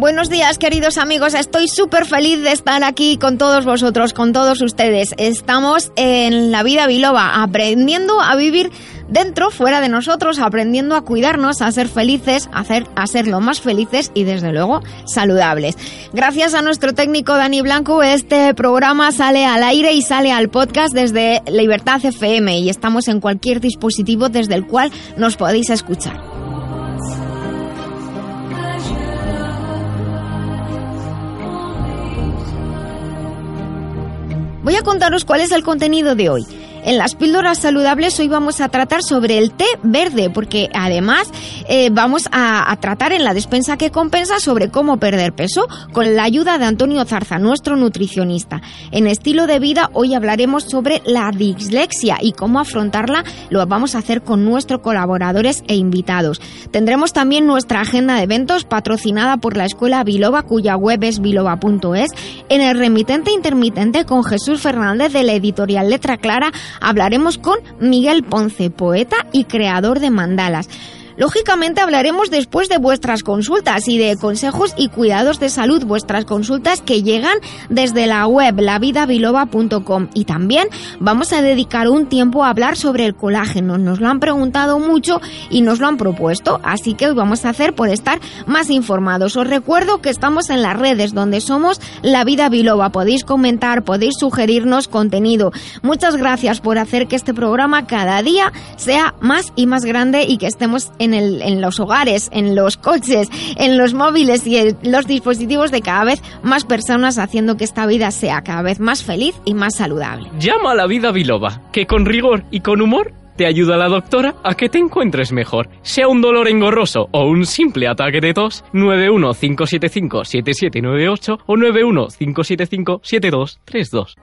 Buenos días, queridos amigos. Estoy súper feliz de estar aquí con todos vosotros, con todos ustedes. Estamos en la vida biloba, aprendiendo a vivir dentro, fuera de nosotros, aprendiendo a cuidarnos, a ser felices, a, hacer, a ser lo más felices y desde luego saludables. Gracias a nuestro técnico Dani Blanco, este programa sale al aire y sale al podcast desde Libertad FM y estamos en cualquier dispositivo desde el cual nos podéis escuchar. Voy a contaros cuál es el contenido de hoy. En las píldoras saludables hoy vamos a tratar sobre el té verde, porque además eh, vamos a, tratar en la despensa que compensa sobre cómo perder peso con la ayuda de Antonio Zarza, nuestro nutricionista. En estilo de vida hoy hablaremos sobre la dislexia y cómo afrontarla. Lo vamos a hacer con nuestros colaboradores e invitados. Tendremos también nuestra agenda de eventos patrocinada por la Escuela Biloba, cuya web es biloba.es. En el remitente intermitente con Jesús Fernández de la editorial Letra Clara hablaremos con Miguel Ponce, poeta y creador de mandalas. Lógicamente hablaremos después de vuestras consultas y de consejos y cuidados de salud, vuestras consultas que llegan desde la web lavidabiloba.com y también vamos a dedicar un tiempo a hablar sobre el colágeno. Nos lo han preguntado mucho y nos lo han propuesto, así que hoy vamos a hacer por estar más informados. Os recuerdo que estamos en las redes donde somos La Vida Biloba. Podéis comentar, podéis sugerirnos contenido. Muchas gracias por hacer que este programa cada día sea más y más grande y que estemos en en, los hogares, en los coches, en los móviles y en los dispositivos de cada vez más personas haciendo que esta vida sea cada vez más feliz y más saludable. Llama a la vida biloba, que con rigor y con humor te ayuda la doctora a que te encuentres mejor. Sea un dolor engorroso o un simple ataque de tos, 915757798 o 915757232.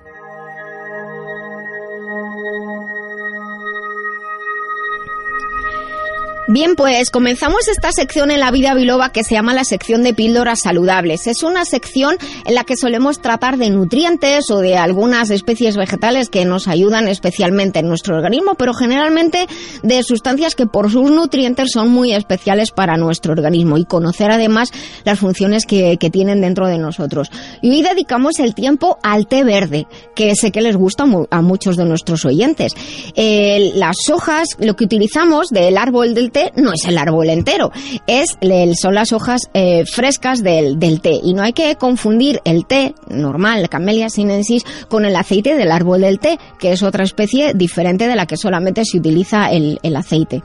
Bien, pues comenzamos esta sección en la vida biloba que se llama la sección de píldoras saludables. Es una sección en la que solemos tratar de nutrientes o de algunas especies vegetales que nos ayudan especialmente en nuestro organismo, pero generalmente de sustancias que por sus nutrientes son muy especiales para nuestro organismo y conocer además las funciones que, tienen dentro de nosotros. Y hoy dedicamos el tiempo al té verde, que sé que les gusta a muchos de nuestros oyentes. Eh, las hojas, lo que utilizamos del árbol del no es el árbol entero, es son las hojas eh, frescas del, té. Y no hay que confundir el té normal, Camellia sinensis, con el aceite del árbol del té, que es otra especie diferente de la que solamente se utiliza el aceite.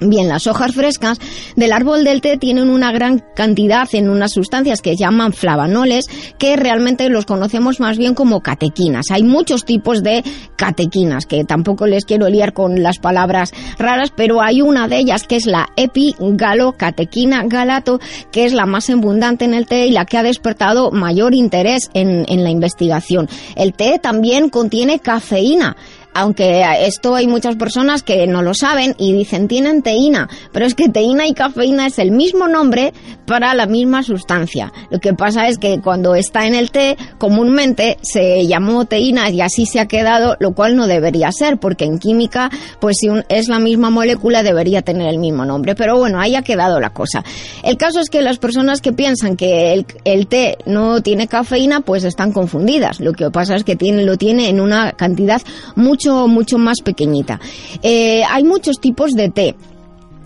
Bien, las hojas frescas del árbol del té tienen una gran cantidad en unas sustancias que llaman flavanoles, que realmente los conocemos más bien como catequinas. Hay muchos tipos de catequinas, que tampoco les quiero liar con las palabras raras, pero hay una de ellas que es la epigalocatequina galato, que es la más abundante en el té y la que ha despertado mayor interés en, en la investigación. El té también contiene cafeína, aunque esto hay muchas personas que no lo saben y dicen tienen teína, pero es que teína y cafeína es el mismo nombre para la misma sustancia. Lo que pasa es que cuando está en el té, comúnmente se llamó teína y así se ha quedado, lo cual no debería ser, porque en química, pues si es la misma molécula, debería tener el mismo nombre. Pero bueno, ahí ha quedado la cosa. El caso es que las personas que piensan que el, el té no tiene cafeína, pues están confundidas. Lo que pasa es que tiene, lo tiene en una cantidad mucho mucho, más pequeñita. Eh, hay muchos tipos de té.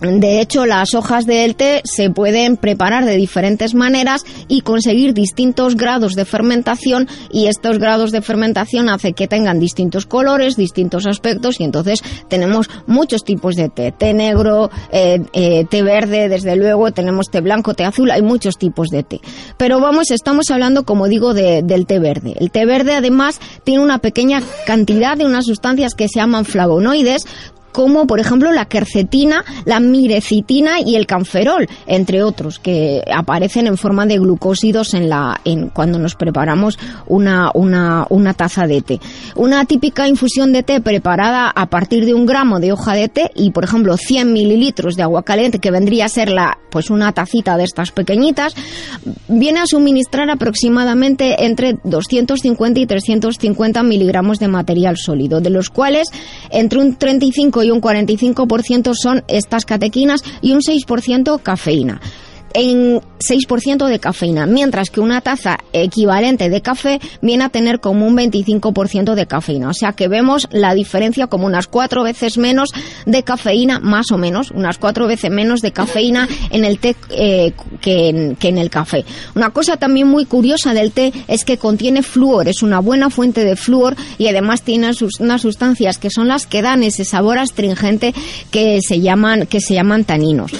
De hecho, las hojas del té se pueden preparar de diferentes maneras y conseguir distintos grados de fermentación y estos grados de fermentación hace que tengan distintos colores, distintos aspectos y entonces tenemos muchos tipos de té. Té negro, eh, eh, té verde, desde luego, tenemos té blanco, té azul, hay muchos tipos de té. Pero vamos, estamos hablando, como digo, del té verde. El té verde además tiene una pequeña cantidad de unas sustancias que se llaman flavonoides como por ejemplo la quercetina, la mirecitina y el canferol, entre otros, que aparecen en forma de glucósidos en la, en, cuando nos preparamos una, una, una taza de té. Una típica infusión de té preparada a partir de un gramo de hoja de té y, por ejemplo, 100 mililitros de agua caliente, que vendría a ser la, pues una tacita de estas pequeñitas, viene a suministrar aproximadamente entre 250 y 350 miligramos de material sólido, de los cuales entre un 35 y un 45% son estas catequinas y un 6% cafeína en 6% de cafeína, mientras que una taza equivalente de café viene a tener como un 25% de cafeína. O sea que vemos la diferencia como unas cuatro veces menos de cafeína, más o menos, unas cuatro veces menos de cafeína en el té eh, que, en, que en el café. Una cosa también muy curiosa del té es que contiene flúor, es una buena fuente de flúor y además tiene unas sustancias que son las que dan ese sabor astringente que se llaman, que se llaman taninos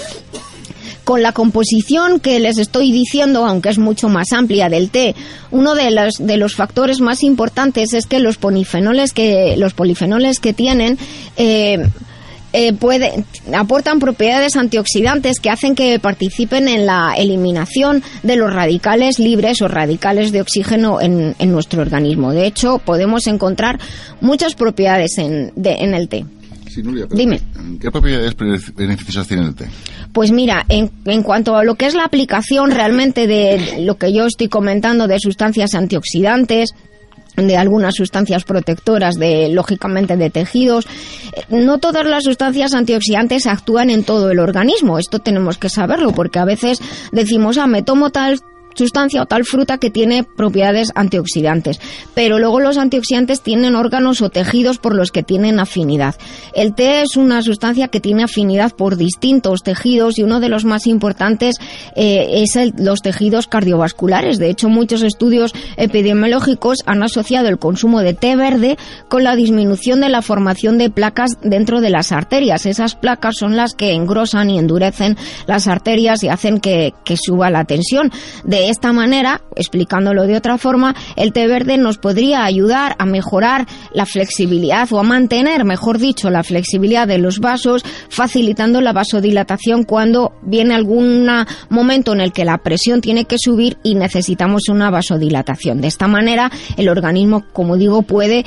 con la composición que les estoy diciendo, aunque es mucho más amplia del té, uno de los, de los factores más importantes es que los polifenoles que, los polifenoles que tienen, eh, eh, aportan propiedades antioxidantes que hacen que participen en la eliminación de los radicales libres o radicales de oxígeno en, nuestro organismo. De hecho, podemos encontrar muchas propiedades en, en el té. Dime. ¿Qué propiedades beneficiosas tiene el té? Pues mira, en, en, cuanto a lo que es la aplicación realmente de lo que yo estoy comentando de sustancias antioxidantes, de algunas sustancias protectoras de lógicamente de tejidos no todas las sustancias antioxidantes actúan en todo el organismo esto tenemos que saberlo porque a veces decimos ah me tomo tal sustancia o tal fruta que tiene propiedades antioxidantes. Pero luego los antioxidantes tienen órganos o tejidos por los que tienen afinidad. El té es una sustancia que tiene afinidad por distintos tejidos y uno de los más importantes eh, es los tejidos cardiovasculares. De hecho, muchos estudios epidemiológicos han asociado el consumo de té verde con la disminución de la formación de placas dentro de las arterias. Esas placas son las que engrosan y endurecen las arterias y hacen que, que suba la tensión. De de esta manera, explicándolo de otra forma, el té verde nos podría ayudar a mejorar la flexibilidad o a mantener, mejor dicho, la flexibilidad de los vasos, facilitando la vasodilatación cuando viene algún momento en el que la presión tiene que subir y necesitamos una vasodilatación. De esta manera, el organismo, como digo, puede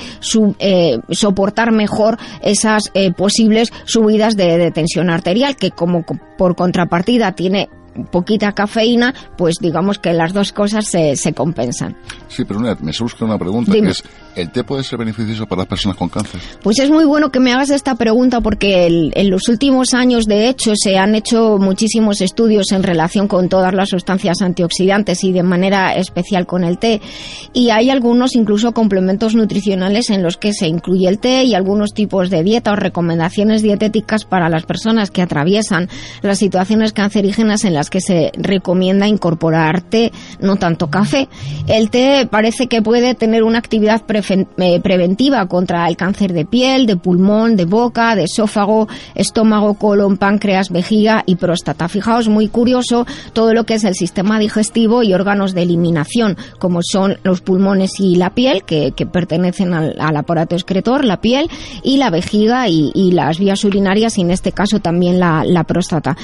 eh, soportar mejor esas eh, posibles subidas de tensión arterial que como por contrapartida tiene poquita cafeína, pues digamos que las dos cosas se, se compensan. Sí, pero una, me surge una pregunta que es, ¿el té puede ser beneficioso para las personas con cáncer? Pues es muy bueno que me hagas esta pregunta porque en los últimos años, de hecho, se han hecho muchísimos estudios en relación con todas las sustancias antioxidantes y de manera especial con el té. Y hay algunos incluso complementos nutricionales en los que se incluye el té y algunos tipos de dieta o recomendaciones dietéticas para las personas que atraviesan las situaciones cancerígenas en las que se recomienda incorporar té, no tanto café. El té parece que puede tener una actividad eh, preventiva contra el cáncer de piel, de pulmón, de boca, de esófago, estómago, colon, páncreas, vejiga y próstata. Fijaos, muy curioso todo lo que es el sistema digestivo y órganos de eliminación, como son los pulmones y la piel, que, pertenecen al, aparato excretor, la piel, y la vejiga y, las vías urinarias, y en este caso también la, próstata.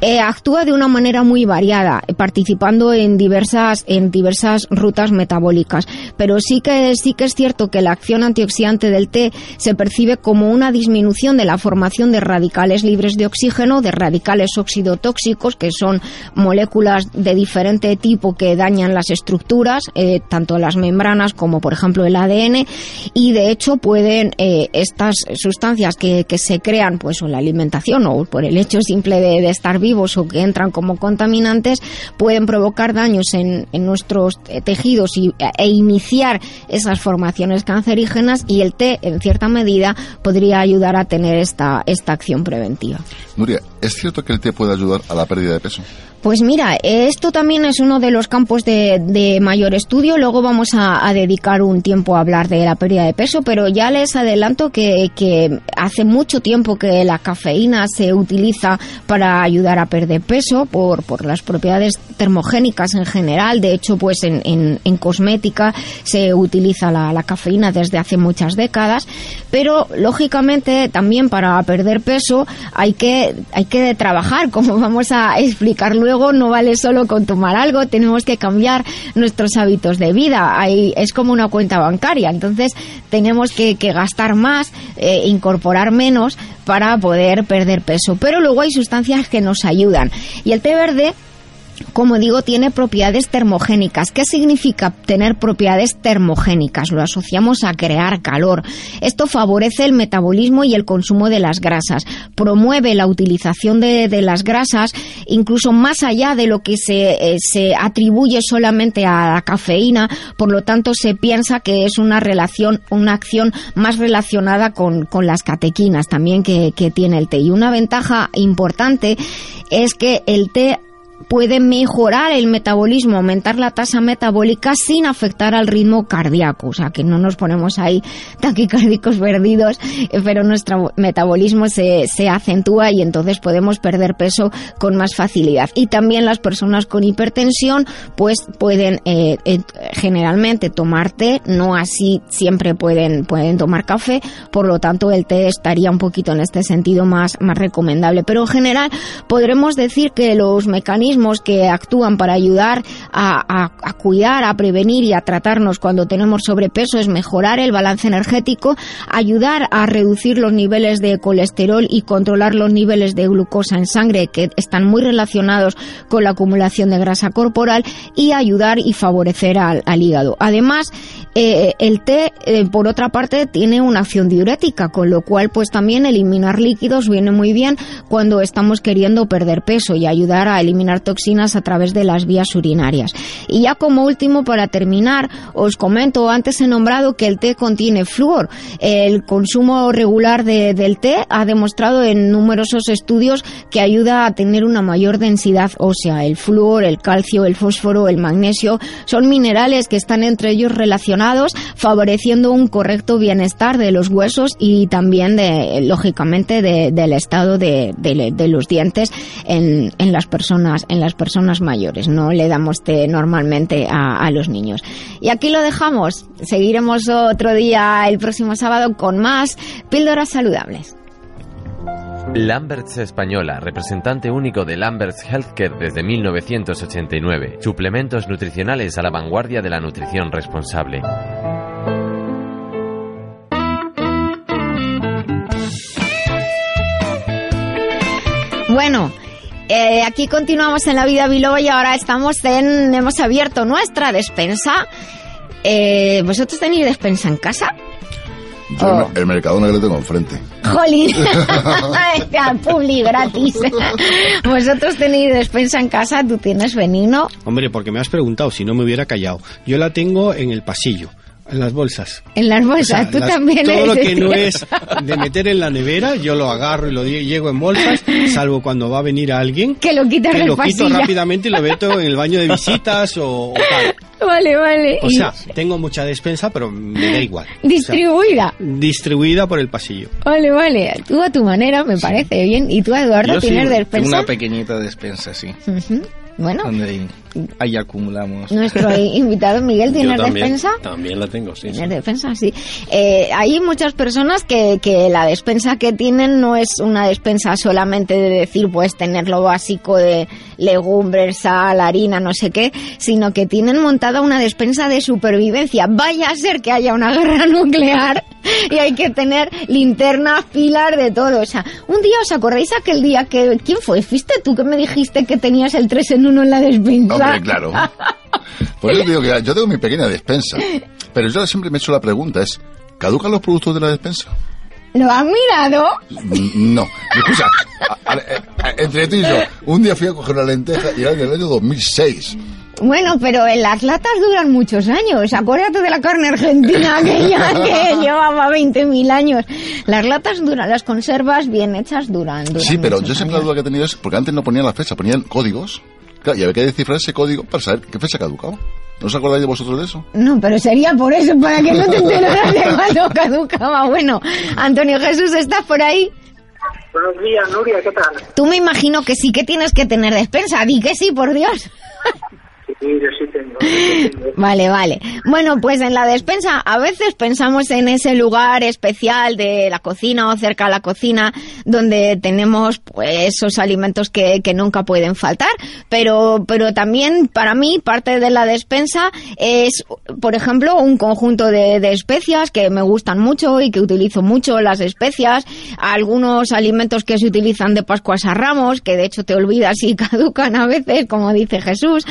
Eh, actúa de una manera muy variada, participando en diversas, en diversas rutas metabólicas. Pero sí que, sí que es cierto que la acción antioxidante del té se percibe como una disminución de la formación de radicales libres de oxígeno, de radicales oxidotóxicos, que son moléculas de diferente tipo que dañan las estructuras, eh, tanto las membranas como, por ejemplo, el ADN, y de hecho pueden eh, estas sustancias que, se crean pues en la alimentación o por el hecho simple de, de estar vivos o que entran como contaminantes pueden provocar daños en, nuestros tejidos y, e iniciar esas formaciones cancerígenas y el té, en cierta medida, podría ayudar a tener esta, esta acción preventiva. Nuria, ¿es cierto que el té puede ayudar a la pérdida de peso? Pues mira, esto también es uno de los campos de, mayor estudio. Luego vamos a, dedicar un tiempo a hablar de la pérdida de peso, pero ya les adelanto que, hace mucho tiempo que la cafeína se utiliza para ayudar a perder peso por, por las propiedades termogénicas en general. De hecho, pues en, cosmética se utiliza la, la cafeína desde hace muchas décadas. Pero lógicamente también para perder peso hay que, hay que trabajar, como vamos a explicar luego luego no vale solo con tomar algo, tenemos que cambiar nuestros hábitos de vida. Es como una cuenta bancaria, entonces tenemos que, gastar más, eh, incorporar menos para poder perder peso. Pero luego hay sustancias que nos ayudan. Y el té verde como digo, tiene propiedades termogénicas. ¿Qué significa tener propiedades termogénicas? Lo asociamos a crear calor. Esto favorece el metabolismo y el consumo de las grasas. Promueve la utilización de, las grasas, incluso más allá de lo que se, eh, se, atribuye solamente a la cafeína. Por lo tanto, se piensa que es una relación, una acción más relacionada con, las catequinas también que, que tiene el té. Y una ventaja importante es que el té puede mejorar el metabolismo, aumentar la tasa metabólica sin afectar al ritmo cardíaco. O sea, que no nos ponemos ahí taquicárdicos perdidos, eh, pero nuestro metabolismo se, se acentúa y entonces podemos perder peso con más facilidad. Y también las personas con hipertensión, pues pueden eh, eh, generalmente tomar té, no así siempre pueden, pueden tomar café, por lo tanto el té estaría un poquito en este sentido más, más recomendable. Pero en general podremos decir que los mecanismos que actúan para ayudar a, cuidar, a prevenir y a tratarnos cuando tenemos sobrepeso es mejorar el balance energético, ayudar a reducir los niveles de colesterol y controlar los niveles de glucosa en sangre que están muy relacionados con la acumulación de grasa corporal y ayudar y favorecer al, hígado. Además, eh, el té, eh, por otra parte, tiene una acción diurética, con lo cual, pues también eliminar líquidos viene muy bien cuando estamos queriendo perder peso y ayudar a eliminar toxinas a través de las vías urinarias. Y ya como último, para terminar, os comento, antes he nombrado que el té contiene flúor. El consumo regular del té ha demostrado en numerosos estudios que ayuda a tener una mayor densidad ósea. El flúor, el calcio, el fósforo, el magnesio son minerales que están entre ellos relacionados, favoreciendo un correcto bienestar de los huesos y también, de, lógicamente, del estado de, los dientes en, en las personas en las personas mayores, no le damos té normalmente a, los niños. Y aquí lo dejamos, seguiremos otro día el próximo sábado con más píldoras saludables. Lamberts Española, representante único de Lamberts Healthcare desde 1989. Suplementos nutricionales a la vanguardia de la nutrición responsable. Bueno, eh, aquí continuamos en la vida biloba y ahora estamos en, hemos abierto nuestra despensa. Eh, ¿Vosotros tenéis despensa en casa? Yo oh. el Mercadona que lo tengo enfrente. ¡Jolín! Publi gratis. ¿Vosotros tenéis despensa en casa? ¿Tú tienes veneno? Hombre, porque me has preguntado, si no me hubiera callado. Yo la tengo en el pasillo. En las bolsas. En las bolsas, tú también Todo lo que no es de meter en la nevera, yo lo agarro y lo llego en bolsas, salvo cuando va a venir alguien. Que lo quita Que lo quito rápidamente y lo meto en el baño de visitas o, tal. Vale, vale. O sea, tengo mucha despensa, pero me da igual. Distribuida. distribuida por el pasillo. Vale, vale. Tú a tu manera me parece bien. ¿Y tú, Eduardo, tienes despensa? Una pequeñita despensa, sí. Bueno. ahí, acumulamos. Nuestro invitado Miguel tiene despensa. También la tengo, sí. Tiene despensa, sí. Eh, hay muchas personas que, que la despensa que tienen no es una despensa solamente de decir, pues tener lo básico de legumbres, sal, harina, no sé qué, sino que tienen montada una despensa de supervivencia. Vaya a ser que haya una guerra nuclear y hay que tener linternas, pilas, de todo. O sea, un día os acordáis aquel día que, ¿quién fue? ¿Fuiste tú que me dijiste que tenías el 3 en 1 en la despensa? Hombre, claro. Por eso digo que yo tengo mi pequeña despensa. Pero yo siempre me he hecho la pregunta, es, ¿caducan los productos de la despensa? ¿Lo has mirado? No. Escucha, entre tú y yo, un día fui a coger una lenteja y era en el año 2006. Bueno, pero en las latas duran muchos años. Acuérdate de la carne argentina que ya que llevaba 20.000 años. Las latas duran, las conservas bien hechas duran. sí, pero yo siempre la duda que he tenido es porque antes no ponían la fecha, ponían códigos Claro, y había que descifrar ese código para saber qué fecha caducaba. ¿No os acordáis de vosotros de eso? No, pero sería por eso, para que no te enteraras de cuándo caducaba. Bueno, Antonio Jesús, ¿estás por ahí? Buenos días, Nuria, ¿qué tal? Tú me imagino que sí que tienes que tener despensa. Di que sí, por Dios. Sí, yo sí tengo. yo sí tengo. Vale, vale. Bueno, pues en la despensa a veces pensamos en ese lugar especial de la cocina o cerca de la cocina donde tenemos pues esos alimentos que, que nunca pueden faltar, pero pero también para mí parte de la despensa es, por ejemplo, un conjunto de, de especias que me gustan mucho y que utilizo mucho las especias, algunos alimentos que se utilizan de Pascuas a Ramos, que de hecho te olvidas y caducan a veces, como dice Jesús,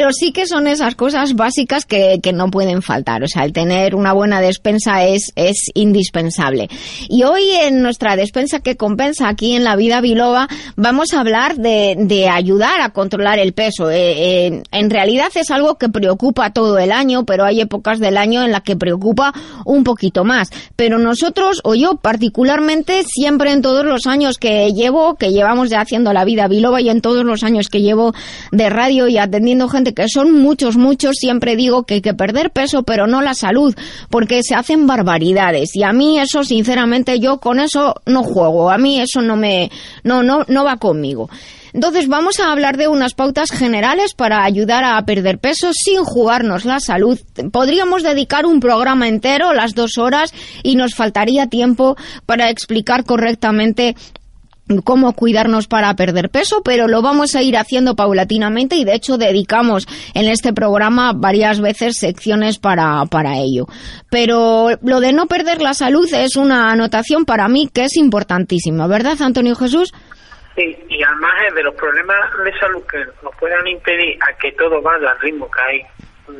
pero sí que son esas cosas básicas que, que no pueden faltar. O sea, el tener una buena despensa es, es indispensable. Y hoy en nuestra despensa que compensa aquí en la vida biloba vamos a hablar de, de ayudar a controlar el peso. Eh, eh, en realidad es algo que preocupa todo el año, pero hay épocas del año en las que preocupa un poquito más. Pero nosotros, o yo particularmente, siempre en todos los años que llevo, que llevamos ya haciendo la vida biloba y en todos los años que llevo de radio y atendiendo gente que son muchos, muchos, siempre digo que hay que perder peso, pero no la salud, porque se hacen barbaridades. Y a mí eso, sinceramente, yo con eso no juego. A mí eso no me, no, no, no va conmigo. Entonces vamos a hablar de unas pautas generales para ayudar a perder peso sin jugarnos la salud. Podríamos dedicar un programa entero, las dos horas, y nos faltaría tiempo para explicar correctamente cómo cuidarnos para perder peso, pero lo vamos a ir haciendo paulatinamente y de hecho dedicamos en este programa varias veces secciones para, para ello. Pero lo de no perder la salud es una anotación para mí que es importantísima, ¿verdad, Antonio Jesús? Sí, y al margen de los problemas de salud que nos puedan impedir a que todo vaya al ritmo que hay,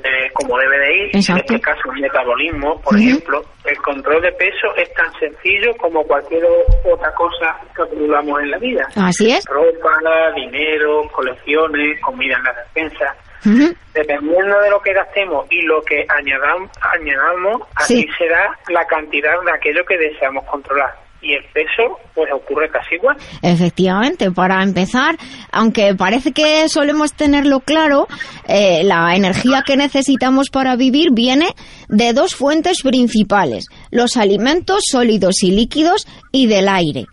de, como debe de ir, Exacto. en este caso el metabolismo, por ejemplo, el control de peso es tan sencillo como cualquier otra cosa que acumulamos en la vida. Así es. Ropa, dinero, colecciones, comida en la despensa. Ujú. Dependiendo de lo que gastemos y lo que añadamos, añadamos así Sí. será la cantidad de aquello que deseamos controlar. Y el peso, pues ocurre casi igual. Efectivamente, para empezar, aunque parece que solemos tenerlo claro, eh, la energía que necesitamos para vivir viene de dos fuentes principales, los alimentos sólidos y líquidos y del aire.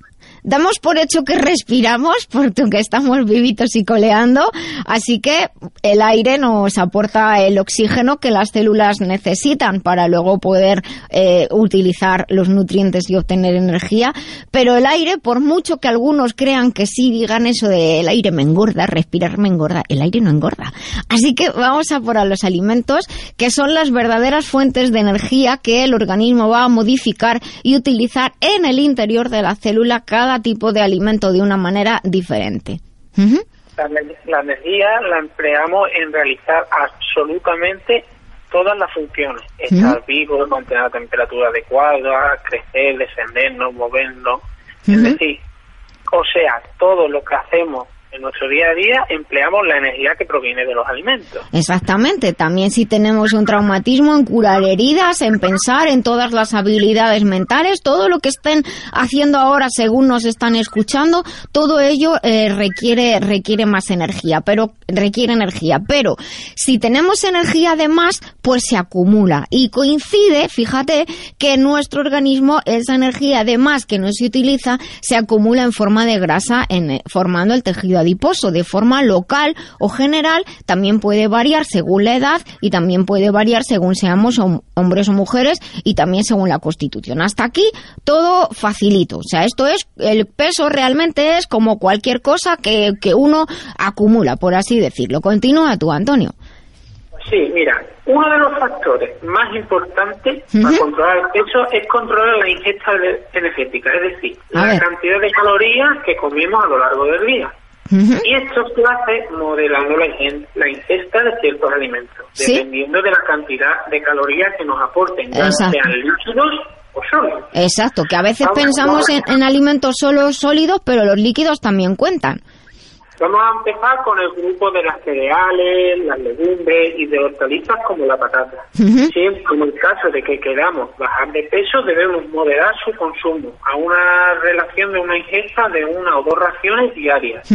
Damos por hecho que respiramos, porque estamos vivitos y coleando, así que el aire nos aporta el oxígeno que las células necesitan para luego poder eh, utilizar los nutrientes y obtener energía. Pero el aire, por mucho que algunos crean que sí digan eso de el aire me engorda, respirar me engorda, el aire no engorda. Así que vamos a por a los alimentos, que son las verdaderas fuentes de energía que el organismo va a modificar y utilizar en el interior de la célula cada tipo de alimento de una manera diferente. La, ener- la energía la empleamos en realizar absolutamente todas las funciones. Estar vivo, mantener la temperatura adecuada, crecer, descendernos, movernos. Es decir, o sea, todo lo que hacemos en nuestro día a día empleamos la energía que proviene de los alimentos. Exactamente, también si tenemos un traumatismo en curar heridas, en pensar en todas las habilidades mentales, todo lo que estén haciendo ahora según nos están escuchando, todo ello eh, requiere requiere más energía, pero requiere energía, pero si tenemos energía de más, pues se acumula. Y coincide, fíjate, que nuestro organismo esa energía de más que no se utiliza se acumula en forma de grasa en, eh, formando el tejido adiposo de forma local o general, también puede variar según la edad y también puede variar según seamos hom- hombres o mujeres y también según la constitución. Hasta aquí todo facilito. O sea, esto es, el peso realmente es como cualquier cosa que, que uno acumula, por así decirlo. Continúa tú, Antonio. Sí, mira, uno de los factores más importantes para controlar el peso es controlar la ingesta energética, es decir, A la ver. cantidad de calorías que comemos a lo largo del día. Y esto se hace modelando la, ingesta de ciertos alimentos, Sí. dependiendo de la cantidad de calorías que nos aporten, ya sean líquidos o sólidos. Exacto, que a veces pensamos en alimentos solo sólidos, pero los líquidos también cuentan. Vamos a empezar con el grupo de las cereales, las legumbres y de hortalizas como la patata. Ujú. Siempre en el caso de que queramos bajar de peso, debemos moderar su consumo a una relación de una ingesta de una o dos raciones diarias.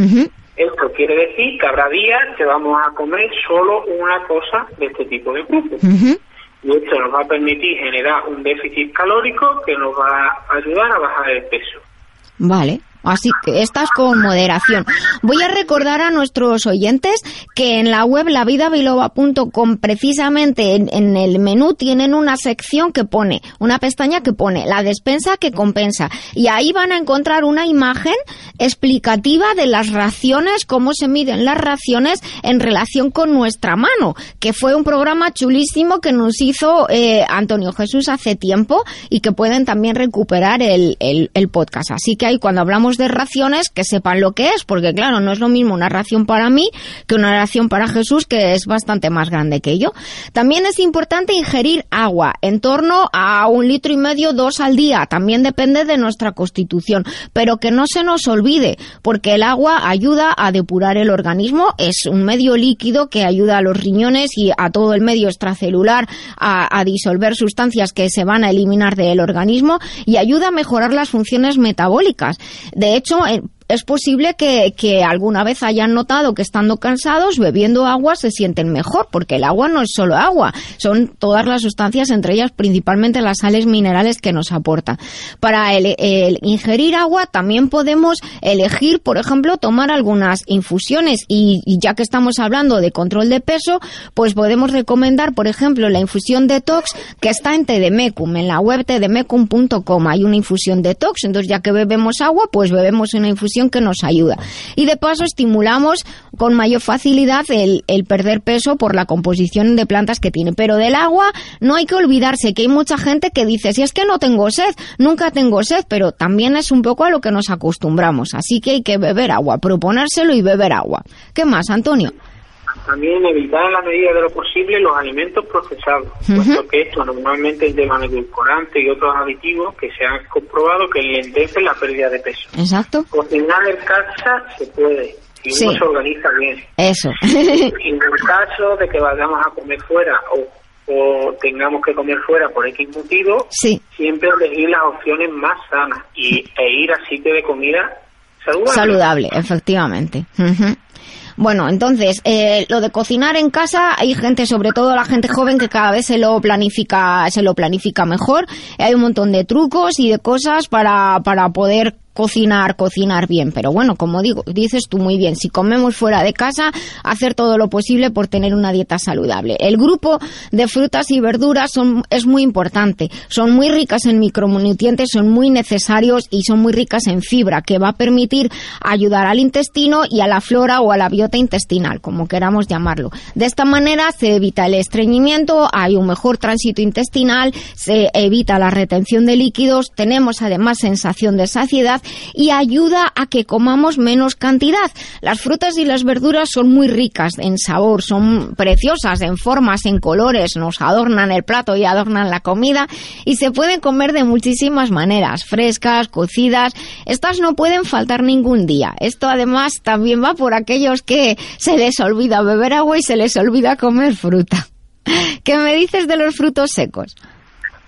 Esto quiere decir que habrá días que vamos a comer solo una cosa de este tipo de. Ujú. Y esto nos va a permitir generar un déficit calórico que nos va a ayudar a bajar el peso. Vale. Así que estás con moderación. Voy a recordar a nuestros oyentes que en la web lavidabiloba.com precisamente en, en el menú tienen una sección que pone, una pestaña que pone la despensa que compensa y ahí van a encontrar una imagen explicativa de las raciones, cómo se miden las raciones en relación con nuestra mano, que fue un programa chulísimo que nos hizo eh, Antonio Jesús hace tiempo y que pueden también recuperar el, el, el podcast. Así que ahí cuando hablamos de raciones, que sepan lo que es, porque claro, no es lo mismo una ración para mí que una ración para Jesús, que es bastante más grande que yo. También es importante ingerir agua, en torno a un litro y medio, dos al día. También depende de nuestra constitución, pero que no se nos olvide, porque el agua ayuda a depurar el organismo, es un medio líquido que ayuda a los riñones y a todo el medio extracelular a, disolver sustancias que se van a eliminar del organismo y ayuda a mejorar las funciones metabólicas. De hecho, es posible que, alguna vez hayan notado que estando cansados, bebiendo agua, se sienten mejor, porque el agua no es solo agua, son todas las sustancias, entre ellas principalmente las sales minerales que nos aportan. Para el, ingerir agua también podemos elegir, por ejemplo, tomar algunas infusiones y, ya que estamos hablando de control de peso, pues podemos recomendar, por ejemplo, la infusión detox que está en Tedemecum, en la web tedemecum.com. Hay una infusión detox, entonces ya que bebemos agua, pues bebemos una infusión que nos ayuda. Y de paso estimulamos con mayor facilidad el, el, perder peso por la composición de plantas que tiene. Pero del agua no hay que olvidarse que hay mucha gente que dice, si es que no tengo sed, nunca tengo sed, pero también es un poco a lo que nos acostumbramos. Así que hay que beber agua, proponérselo y beber agua. ¿Qué más, Antonio? También evitar en la medida de lo posible los alimentos procesados, uh -huh. puesto que esto normalmente llevan edulcorantes y otros aditivos que se han comprobado que enlentecen la pérdida de peso. Exacto. Cocinar en casa se puede, si sí. uno se organiza bien. Eso. en el caso de que vayamos a comer fuera o, o tengamos que comer fuera por X motivo, sí. siempre elegir las opciones más sanas y, e ir a sitio de comida saludable. Saludable, efectivamente. Uh -huh. Bueno, entonces, eh, lo de cocinar en casa, hay gente, sobre todo la gente joven, que cada vez se lo planifica, se lo planifica mejor. Hay un montón de trucos y de cosas para, para poder cocinar, cocinar bien. Pero bueno, como digo, dices tú muy bien, si comemos fuera de casa, hacer todo lo posible por tener una dieta saludable. El grupo de frutas y verduras son, es muy importante. Son muy ricas en micronutrientes, son muy necesarios y son muy ricas en fibra, que va a permitir ayudar al intestino y a la flora o a la biota intestinal, como queramos llamarlo. De esta manera se evita el estreñimiento, hay un mejor tránsito intestinal, se evita la retención de líquidos, tenemos además sensación de saciedad y ayuda a que comamos menos cantidad. Las frutas y las verduras son muy ricas en sabor, son preciosas en formas, en colores, nos adornan el plato y adornan la comida y se pueden comer de muchísimas maneras, frescas, cocidas. Estas no pueden faltar ningún día. Esto además también va por aquellos que se les olvida beber agua y se les olvida comer fruta. ¿Qué me dices de los frutos secos?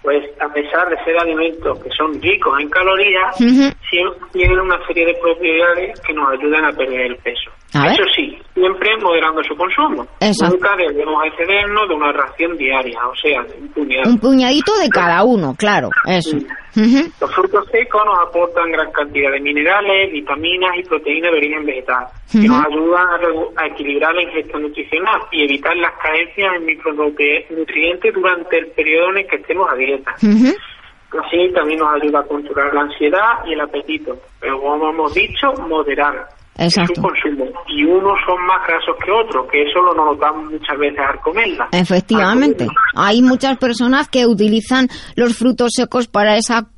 Pues a pesar de ser alimentos que son ricos en calorías, uh -huh. siempre tienen una serie de propiedades que nos ayudan a perder el peso. A Eso sí, siempre moderando su consumo. Exacto. Nunca debemos excedernos de una ración diaria, o sea, de un puñado. Un puñadito de cada uno, claro, eso. Uh -huh. Los frutos secos nos aportan gran cantidad de minerales, vitaminas y proteínas de origen vegetal, que uh -huh. nos ayudan a, a, equilibrar la ingesta nutricional y evitar las carencias en micronutrientes durante el periodo en el que estemos a dieta. Uh -huh. Así también nos ayuda a controlar la ansiedad y el apetito, pero como hemos dicho, moderar. Exacto. su consumo. Y unos son más grasos que otros, que eso lo notamos muchas veces al comerla. Efectivamente. Hay muchas personas que utilizan los frutos secos para esa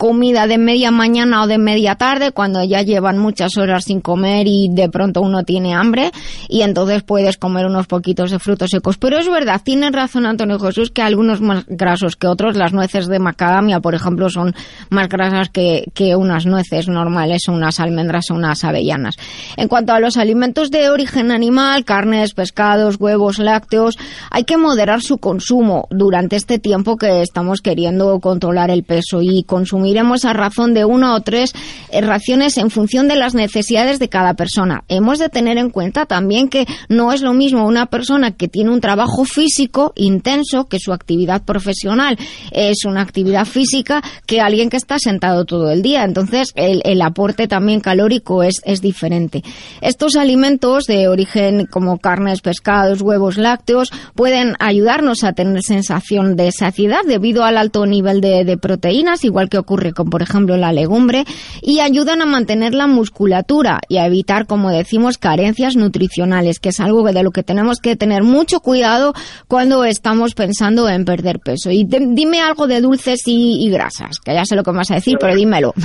comida de media mañana o de media tarde cuando ya llevan muchas horas sin comer y de pronto uno tiene hambre y entonces puedes comer unos poquitos de frutos secos. Pero es verdad, tiene razón Antonio Jesús que algunos más grasos que otros, las nueces de macadamia, por ejemplo, son más grasas que, que unas nueces normales, unas almendras o unas avellanas. En cuanto a los alimentos de origen animal, carnes, pescados, huevos, lácteos, hay que moderar su consumo durante este tiempo que estamos queriendo controlar el peso y consumir iremos a razón de una o tres eh, raciones en función de las necesidades de cada persona. Hemos de tener en cuenta también que no es lo mismo una persona que tiene un trabajo físico intenso, que su actividad profesional es una actividad física, que alguien que está sentado todo el día. Entonces, el, aporte también calórico es, es diferente. Estos alimentos de origen como carnes, pescados, huevos, lácteos, pueden ayudarnos a tener sensación de saciedad debido al alto nivel de proteínas, igual que ocurre con, por ejemplo, la legumbre, y ayudan a mantener la musculatura y a evitar, como decimos, carencias nutricionales, que es algo de lo que tenemos que tener mucho cuidado cuando estamos pensando en perder peso. Y de- dime algo de dulces y, y grasas, que ya sé lo que vas a decir, pero dímelo.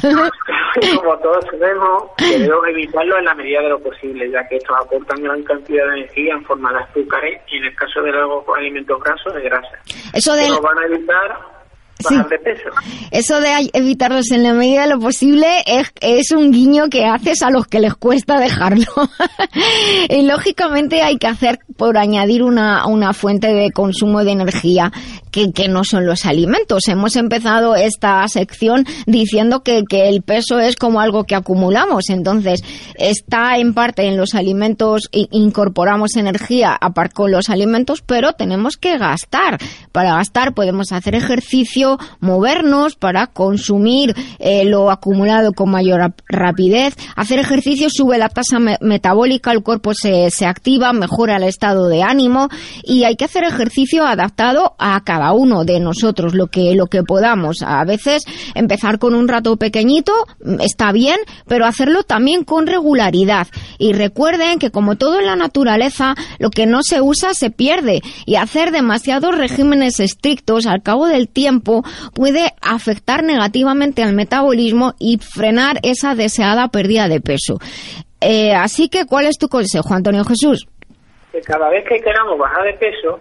Como todos sabemos, debemos evitarlo en la medida de lo posible, ya que estos aportan gran cantidad de energía en forma de azúcares y en el caso de los alimentos grasos, de grasa. Eso nos van a evitar Sí. bajar de peso. Eso de evitarlos en la medida de lo posible es, es un guiño que haces a los que les cuesta dejarlo. y lógicamente hay que hacer por añadir una, una fuente de consumo de energía que, no son los alimentos. Hemos empezado esta sección diciendo que, que el peso es como algo que acumulamos. Entonces, está en parte en los alimentos, incorporamos energía a par con los alimentos, pero tenemos que gastar. Para gastar podemos hacer ejercicio, movernos para consumir eh, lo acumulado con mayor rap- rapidez. Hacer ejercicio sube la tasa me- metabólica, el cuerpo se, se activa, mejora el estado de ánimo y hay que hacer ejercicio adaptado a cada uno de nosotros, lo que, lo que podamos. A veces empezar con un rato pequeñito mm, está bien, pero hacerlo también con regularidad. Y recuerden que como todo en la naturaleza, lo que no se usa se pierde y hacer demasiados regímenes estrictos al cabo del tiempo puede afectar negativamente al metabolismo y frenar esa deseada pérdida de peso. Eh, así que, ¿cuál es tu consejo, Antonio Jesús? Que cada vez que queramos bajar de peso.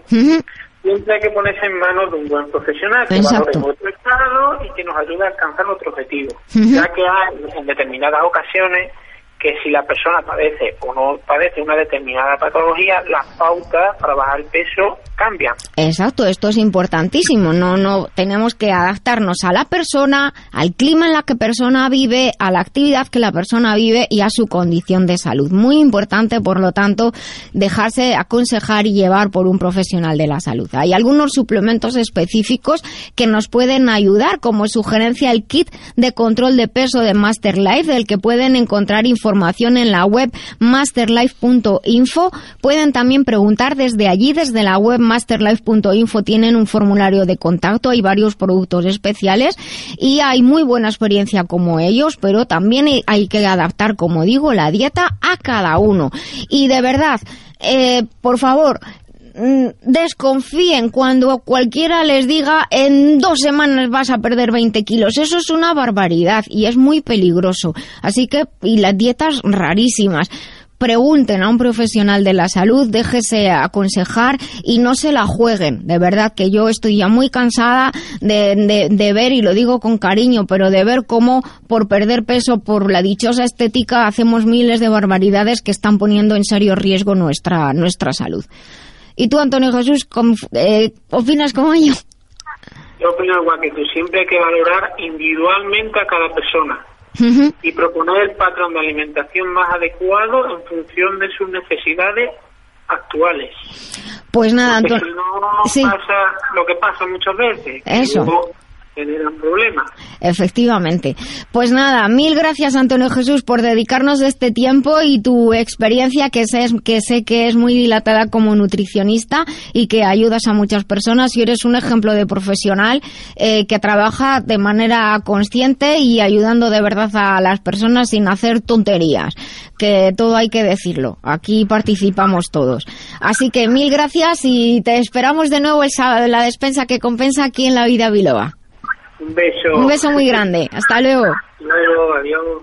Siempre hay que ponerse en manos de un buen profesional que Exacto. valore nuestro estado y que nos ayude a alcanzar nuestro objetivo. Ya que hay en determinadas ocasiones que si la persona padece o no padece una determinada patología, las pautas para bajar el peso cambian. Exacto, esto es importantísimo. No, no tenemos que adaptarnos a la persona, al clima en la que persona vive, a la actividad que la persona vive y a su condición de salud. Muy importante, por lo tanto, dejarse aconsejar y llevar por un profesional de la salud. Hay algunos suplementos específicos que nos pueden ayudar, como sugerencia el kit de control de peso de Master Life, del que pueden encontrar información en la web masterlife.info. Pueden también preguntar desde allí, desde la web masterlife.info, tienen un formulario de contacto, hay varios productos especiales y hay muy buena experiencia como ellos, pero también hay- que adaptar, como digo, la dieta a cada uno. Y de verdad, eh, por favor, mm, desconfíen cuando cualquiera les diga en dos semanas vas a perder 20 kilos. Eso es una barbaridad y es muy peligroso. Así que, y las dietas rarísimas. Pregunten a un profesional de la salud, déjese aconsejar y no se la jueguen. De verdad que yo estoy ya muy cansada de, de- de ver, y lo digo con cariño, pero de ver cómo por perder peso, por la dichosa estética, hacemos miles de barbaridades que están poniendo en serio riesgo nuestra, nuestra salud. ¿Y tú, Antonio Jesús, eh, opinas como yo? Yo opino igual que tú, siempre hay que valorar individualmente a cada persona Y proponer el patrón de alimentación más adecuado en función de sus necesidades actuales. Pues nada, Antonio. no Sí. pasa lo que pasa muchas veces, Eso. luego Efectivamente. Pues nada, mil gracias Antonio Jesús por dedicarnos este tiempo y tu experiencia que sé, que sé que es muy dilatada como nutricionista y que ayudas a muchas personas y eres un ejemplo de profesional eh, que trabaja de manera consciente y ayudando de verdad a las personas sin hacer tonterías. Que todo hay que decirlo. Aquí participamos todos. Así que mil gracias y te esperamos de nuevo el sábado en la despensa que compensa aquí en la vida Biloba. Un beso. Un beso muy grande. Hasta luego. Luego, adiós.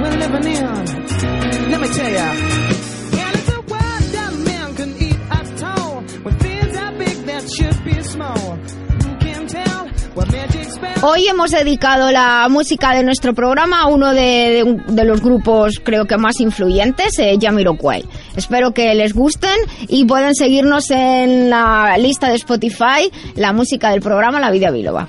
we're living in. Let me tell ya. And it's a world that man can eat at all. Things big that should be small. Hoy hemos dedicado la música de nuestro programa a uno de, de, de los grupos creo que más influyentes, eh, Jamiroquai. Espero que les gusten y pueden seguirnos en la lista de Spotify, la música del programa La Vida Biloba.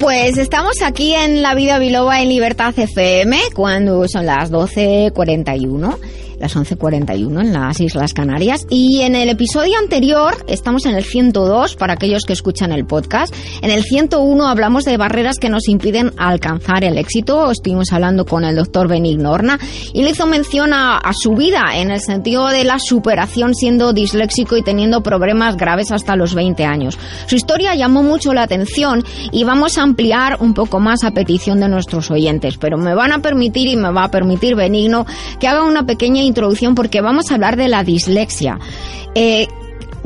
Pues estamos aquí en La Vida Biloba en Libertad FM cuando son las 12.41, las 11.41 en las Islas Canarias. Y en el episodio anterior, estamos en el 102 para aquellos que escuchan el podcast. En el 101 hablamos de barreras que nos impiden alcanzar el éxito. Estuvimos hablando con el doctor Benigno Horna y le hizo mención a, a su vida en el sentido de la superación siendo disléxico y teniendo problemas graves hasta los 20 años. Su historia llamó mucho la atención y vamos a ampliar un poco más a petición de nuestros oyentes, pero me van a permitir y me va a permitir Benigno que haga una pequeña introducción porque vamos a hablar de la dislexia. Eh,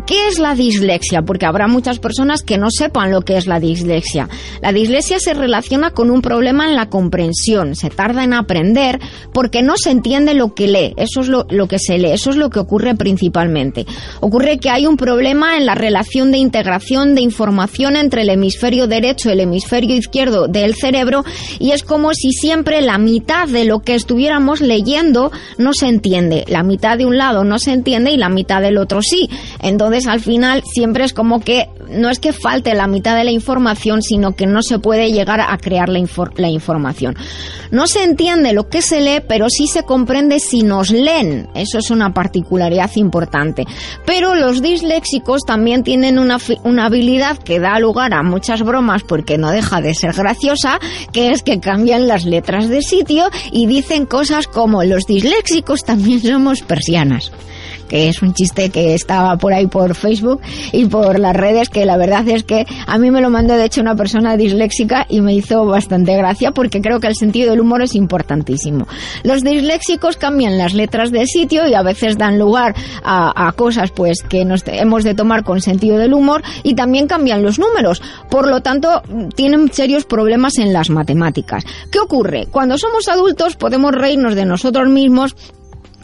¿Qué es la dislexia? Porque habrá muchas personas que no sepan lo que es la dislexia. La dislexia se relaciona con un problema en la comprensión. Se tarda en aprender porque no se entiende lo que lee. Eso es lo, que se lee. Eso es lo que ocurre principalmente. Ocurre que hay un problema en la relación de integración de información entre el hemisferio derecho y el hemisferio izquierdo del cerebro y es como si siempre la mitad de lo que estuviéramos leyendo no se entiende. La mitad de un lado no se entiende y la mitad del otro sí. Entonces, al final siempre es como que no es que falte la mitad de la información, sino que no se puede llegar a crear la, la información. No se entiende lo que se lee, pero sí se comprende si nos leen. Eso es una particularidad importante. Pero los disléxicos también tienen una, una habilidad que da lugar a muchas bromas porque no deja de ser graciosa, que es que cambian las letras de sitio y dicen cosas como los disléxicos también somos persianas. Que es un chiste que estaba por ahí por Facebook y por las redes, que la verdad es que a mí me lo mandó de hecho una persona disléxica y me hizo bastante gracia porque creo que el sentido del humor es importantísimo. Los disléxicos cambian las letras del sitio y a veces dan lugar a, a cosas pues que nos hemos de tomar con sentido del humor y también cambian los números. Por lo tanto, tienen serios problemas en las matemáticas. ¿Qué ocurre? Cuando somos adultos podemos reírnos de nosotros mismos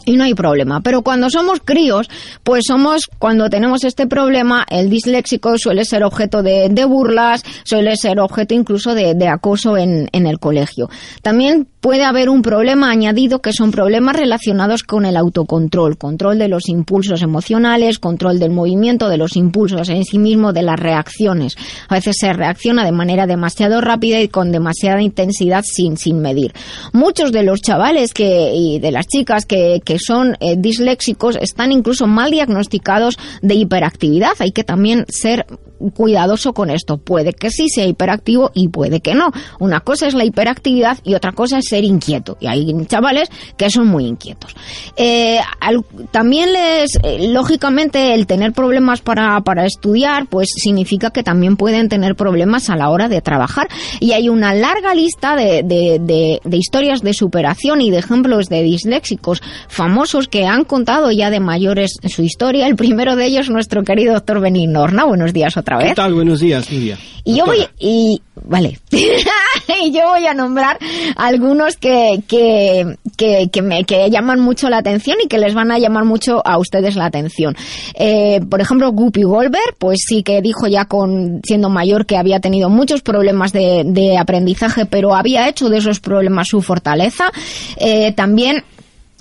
y no hay problema. Pero cuando somos críos, pues somos, cuando tenemos este problema, el disléxico suele ser objeto de, burlas, suele ser objeto incluso de, acoso en, el colegio. También puede haber un problema añadido que son problemas relacionados con el autocontrol, control de los impulsos emocionales, control del movimiento, de los impulsos en sí mismo, de las reacciones. A veces se reacciona de manera demasiado rápida y con demasiada intensidad sin, sin medir. Muchos de los chavales que, y de las chicas que son eh, disléxicos están incluso mal diagnosticados de hiperactividad. Hay que también ser cuidadoso con esto. Puede que sí sea hiperactivo y puede que no. Una cosa es la hiperactividad y otra cosa es ser inquieto. Y hay chavales que son muy inquietos. Eh, también les, eh, lógicamente, el tener problemas para, para estudiar, pues significa que también pueden tener problemas a la hora de trabajar. Y hay una larga lista de, de- de- historias de superación y de ejemplos de disléxicos famosos que han contado ya de mayores su historia. El primero de ellos, nuestro querido doctor Benigno Horna. Buenos días otra vez. ¿Qué tal? Buenos días, Lidia. Y yo voy, y, vale, y yo voy a nombrar algunos que, que, que, que me, que llaman mucho la atención y que les van a llamar mucho a ustedes la atención. Eh, por ejemplo, Guppy Goldberg, pues sí que dijo ya con, siendo mayor que había tenido muchos problemas de, de aprendizaje, pero había hecho de esos problemas su fortaleza. Eh, también,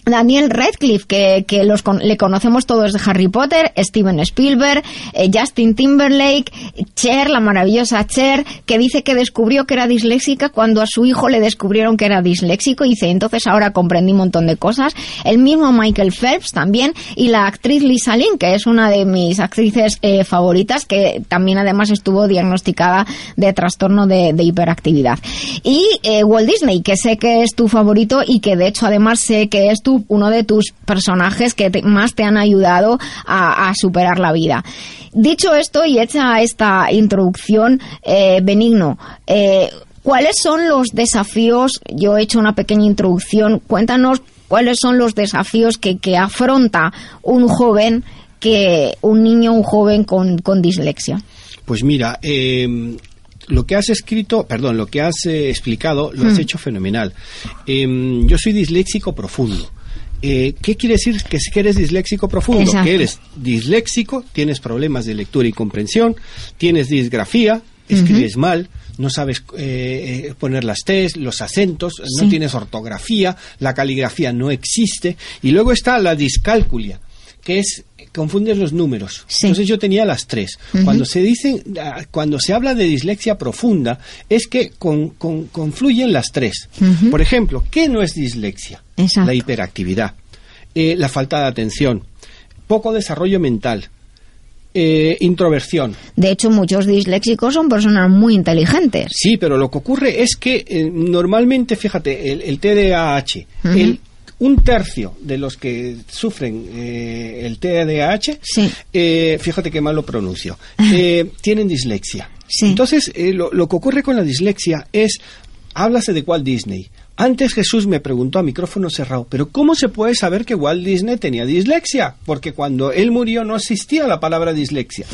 Daniel Radcliffe, que, que los con- le conocemos todos de Harry Potter, Steven Spielberg, eh, Justin Timberlake, Cher, la maravillosa Cher, que dice que descubrió que era disléxica cuando a su hijo le descubrieron que era disléxico y dice, entonces ahora comprendí un montón de cosas. El mismo Michael Phelps también y la actriz Lisa Lynn, que es una de mis actrices eh, favoritas, que también además estuvo diagnosticada de trastorno de, de hiperactividad. Y eh, Walt Disney, que sé que es tu favorito y que de hecho además sé que es tu, uno de tus personajes que te- más te han ayudado a, a superar la vida. Dicho esto y hecha esta introducción, eh, Benigno, eh, ¿cuáles son los desafíos? Yo he hecho una pequeña introducción. Cuéntanos cuáles son los desafíos que, que afronta un joven, que un niño, un joven con, con dislexia. Pues mira, eh, lo que has escrito, perdón, lo que has eh, explicado, lo has Hmm. hecho fenomenal. Eh, yo soy disléxico profundo. Eh, ¿Qué quiere decir que si eres disléxico profundo? Exacto. Que eres disléxico, tienes problemas de lectura y comprensión, tienes disgrafía, escribes mal, no sabes eh, eh, poner las T's, los acentos, Sí. no tienes ortografía, la caligrafía no existe, y luego está la discalculia, que es confundes los números. Entonces yo tenía las tres. Cuando se dice, ah, cuando se habla de dislexia profunda, es que con- con- confluyen las tres. Por ejemplo, ¿qué no es dislexia? Exacto. La hiperactividad, eh, la falta de atención, poco desarrollo mental, eh, introversión. De hecho, muchos disléxicos son personas muy inteligentes. Sí, pero lo que ocurre es que eh, normalmente, fíjate, el, el TDAH, Ujú. el, un tercio de los que sufren eh, el TDAH, eh, fíjate que mal lo pronuncio, eh, tienen dislexia. Entonces, eh, lo, lo que ocurre con la dislexia es, háblase de Walt Disney. Antes Jesús me preguntó a micrófono cerrado, pero ¿cómo se puede saber que Walt Disney tenía dislexia? Porque cuando él murió no existía la palabra dislexia.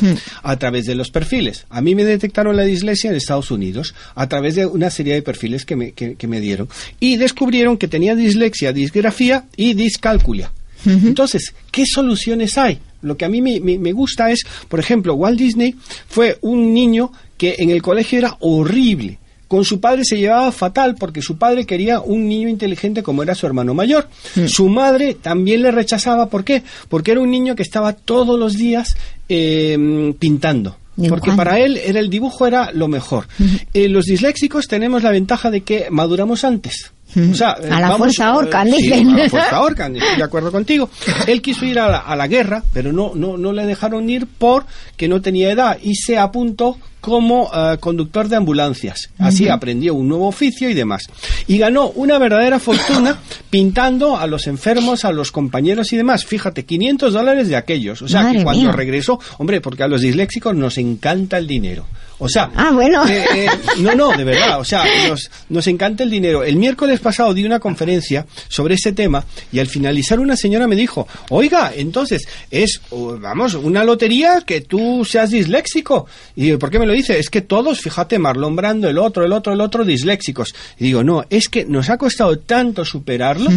A través de los perfiles. A mí me detectaron la dislexia en Estados Unidos a través de una serie de perfiles que me, que- que me dieron. Y descubrieron que tenía dislexia, disgrafía y discalculia. Entonces, ¿qué soluciones hay? Lo que a mí me, me- me gusta es, por ejemplo, Walt Disney fue un niño que en el colegio era horrible. Con su padre se llevaba fatal porque su padre quería un niño inteligente como era su hermano mayor. Su madre también le rechazaba. ¿Por qué? Porque era un niño que estaba todos los días eh, pintando. Porque para él era el dibujo era lo mejor. Eh, los disléxicos tenemos la ventaja de que maduramos antes. O sea, A la vamos, fuerza sí, dicen. a la fuerza ahorcan, estoy de acuerdo contigo. Él quiso ir a la, a la guerra, pero no, no, no le dejaron ir porque no tenía edad y se apuntó como eh, conductor de ambulancias. Así aprendió un nuevo oficio y demás. Y ganó una verdadera fortuna pintando a los enfermos, a los compañeros y demás. Fíjate, 500 dólares de aquellos. O sea, Madre que cuando mía. regresó, hombre, porque a los disléxicos nos encanta el dinero. O sea, Ah, bueno. eh, eh, no, no, de verdad, o sea, nos, nos encanta el dinero. El miércoles pasado di una conferencia sobre ese tema y al finalizar una señora me dijo, oiga, entonces es, oh, vamos, una lotería que tú seas disléxico. Y ¿por qué me lo dice? Es que todos, fíjate, Marlon Brando, el otro, el otro, el otro, disléxicos. Y digo, no, es que nos ha costado tanto superarlo.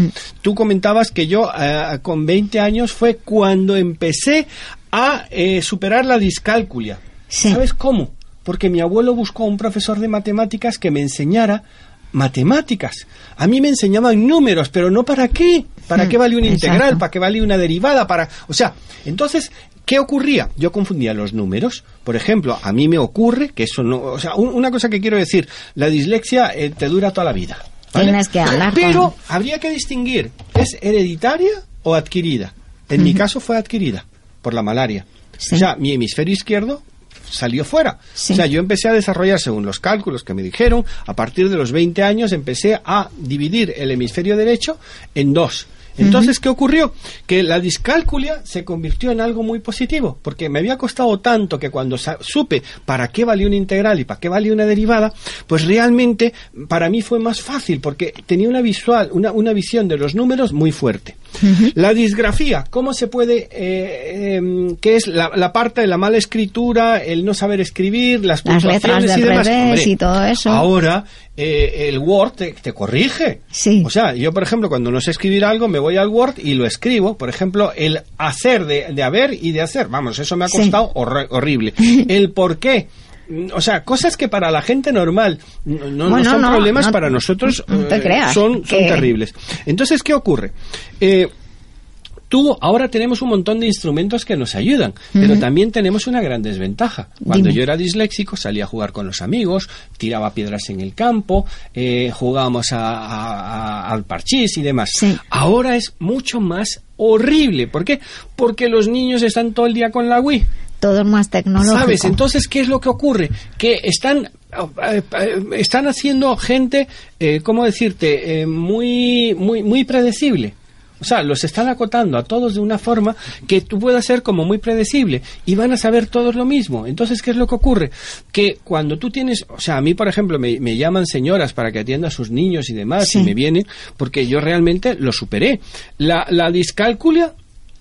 Tú comentabas que yo eh, con 20 años fue cuando empecé a eh, superar la discalculia. ¿Sabes cómo? Porque mi abuelo buscó a un profesor de matemáticas que me enseñara matemáticas. A mí me enseñaban números, pero no para qué. ¿Para Hmm, qué vale una integral? ¿Para qué vale una derivada? Para, o sea, entonces, ¿qué ocurría? Yo confundía los números. Por ejemplo, a mí me ocurre que eso no, o sea, un- una cosa que quiero decir, la dislexia eh, te dura toda la vida. ¿vale? Tienes que hablar con- Pero habría que distinguir, ¿es hereditaria o adquirida? En mi caso fue adquirida por la malaria. O sea, mi hemisferio izquierdo salió fuera. O sea, yo empecé a desarrollar según los cálculos que me dijeron, a partir de los 20 años empecé a dividir el hemisferio derecho en dos. Entonces, ¿qué ocurrió? Que la discalculia se convirtió en algo muy positivo, porque me había costado tanto que cuando supe para qué valía una integral y para qué valía una derivada, pues realmente para mí fue más fácil, porque tenía una visual, una, una visión de los números muy fuerte. La disgrafía, ¿cómo se puede, eh, em, qué es la, la parte de la mala escritura, el no saber escribir, las Las letras puntuaciones del y demás? revés Hombre, y todo eso. Ahora eh, el Word te, te corrige. Sí. O sea, yo por ejemplo cuando no sé escribir algo me voy al Word y lo escribo. Por ejemplo, el hacer de, de haber y de hacer. Vamos, eso me ha Sí. costado horri- horrible. El por qué. O sea, cosas que para la gente normal no, no- no Bueno, son no, problemas, para nosotros no te eh, creas son, son que- terribles. Entonces, ¿qué ocurre? Eh, Tú, ahora tenemos un montón de instrumentos que nos ayudan, pero también tenemos una gran desventaja. Cuando Dime. yo era disléxico, salía a jugar con los amigos, tiraba piedras en el campo, eh, jugábamos a- a- a- al parchís y demás. Ahora es mucho más horrible. ¿Por qué? Porque los niños están todo el día con la Wii. Todo más tecnológico. ¿Sabes? Entonces, ¿qué es lo que ocurre? Que están, eh, están haciendo gente, eh, ¿cómo decirte?, Eh, muy, muy, muy predecible. O sea, los están acotando a todos de una forma que tú puedas ser como muy predecible y van a saber todos lo mismo. Entonces, ¿qué es lo que ocurre? Que cuando tú tienes, o sea, a mí, por ejemplo, me, me llaman señoras para que atienda a sus niños y demás y me vienen porque yo realmente lo superé. La, la discalculia,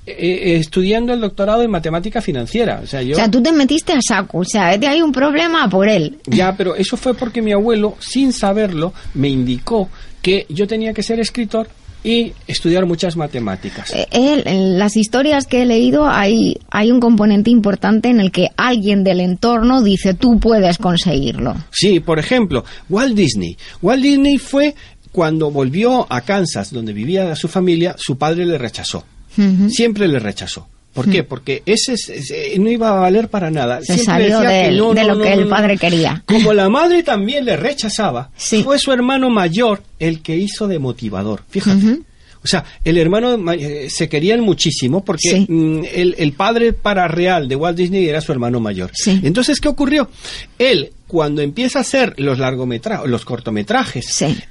eh, eh, estudiando el doctorado en matemática financiera. O sea, yo... O sea, tú te metiste a saco. O sea, de hay un problema por él. Ya, pero eso fue porque mi abuelo, sin saberlo, me indicó que yo tenía que ser escritor y estudiar muchas matemáticas. Eh, Él, en las historias que he leído hay, hay un componente importante en el que alguien del entorno dice tú puedes conseguirlo. Sí, por ejemplo, Walt Disney. Walt Disney fue cuando volvió a Kansas, donde vivía su familia, su padre le rechazó. Siempre le rechazó. ¿Por qué? Porque ese, es- ese no iba a valer para nada. Se Siempre salió que no, de no, lo no, que el padre quería. Como la madre también le rechazaba, fue su hermano mayor el que hizo de motivador. Fíjate. O sea, el hermano ma- eh, se querían muchísimo porque mm, el, el padre para real de Walt Disney era su hermano mayor. Entonces, ¿qué ocurrió? Él, cuando empieza a hacer los largometrajes, los cortometrajes,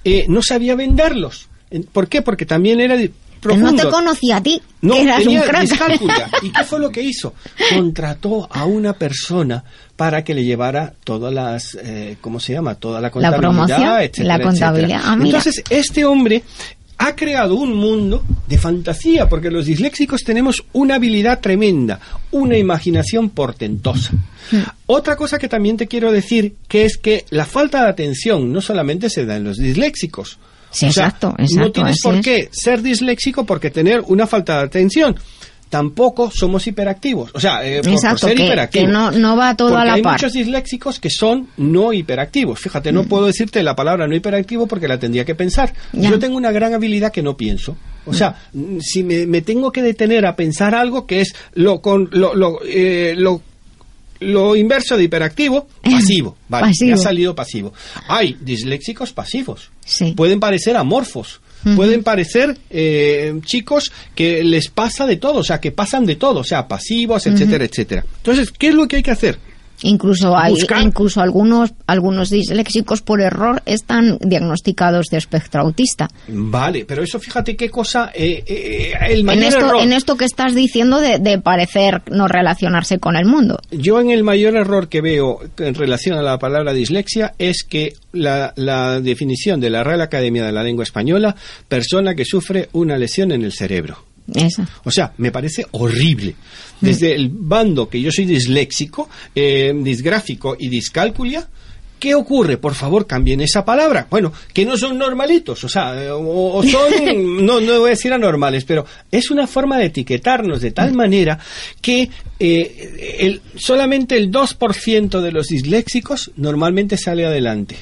eh, no sabía venderlos. En- ¿Por qué? Porque también era Él profundo. no te conocía a ti, No, que eras tenía un crack. ¿Y qué fue lo que hizo? Contrató a una persona para que le llevara todas las, eh, ¿cómo se llama? Toda la contabilidad, promoción, etcétera, la contabilidad. Ah. Entonces, este hombre ha creado un mundo de fantasía, porque los disléxicos tenemos una habilidad tremenda, una imaginación portentosa. Hmm. Otra cosa que también te quiero decir, que es que la falta de atención no solamente se da en los disléxicos. Sí, O sea, exacto, No tienes por es. qué ser disléxico porque tener una falta de atención. Tampoco somos hiperactivos. O sea, eh, por- por, Exacto, ser que- hiperactivo. que no- no va todo Porque a la hay par. muchos disléxicos que son no hiperactivos. Fíjate, no puedo decirte la palabra no hiperactivo porque la tendría que pensar. Ya. Yo tengo una gran habilidad que no pienso. O sea, mm, si me, me tengo que detener a pensar algo que es lo con lo, lo, eh, lo lo inverso de hiperactivo, pasivo. Vale, Pasivo. ha salido pasivo. Hay disléxicos pasivos. Sí. Pueden parecer amorfos. Pueden parecer eh, chicos que les pasa de todo, o sea, que pasan de todo, o sea, pasivos, etcétera, etcétera. Entonces, ¿qué es lo que hay que hacer? Incluso hay, incluso algunos, algunos disléxicos por error están diagnosticados de espectro autista. Vale, pero eso fíjate qué cosa. eh, eh, el En mayor esto, error. en esto que estás diciendo de, de parecer no relacionarse con el mundo. Yo en el mayor error que veo en relación a la palabra dislexia es que la, la definición de la Real Academia de la Lengua Española, persona que sufre una lesión en el cerebro. O sea, me parece horrible. Desde el bando que yo soy disléxico, eh, disgráfico y discalculia, ¿qué ocurre? Por favor, cambien esa palabra. Bueno, que no son normalitos, o sea, o, o son, no, no voy a decir anormales, pero es una forma de etiquetarnos de tal manera que eh, el, solamente el 2% de los disléxicos normalmente sale adelante.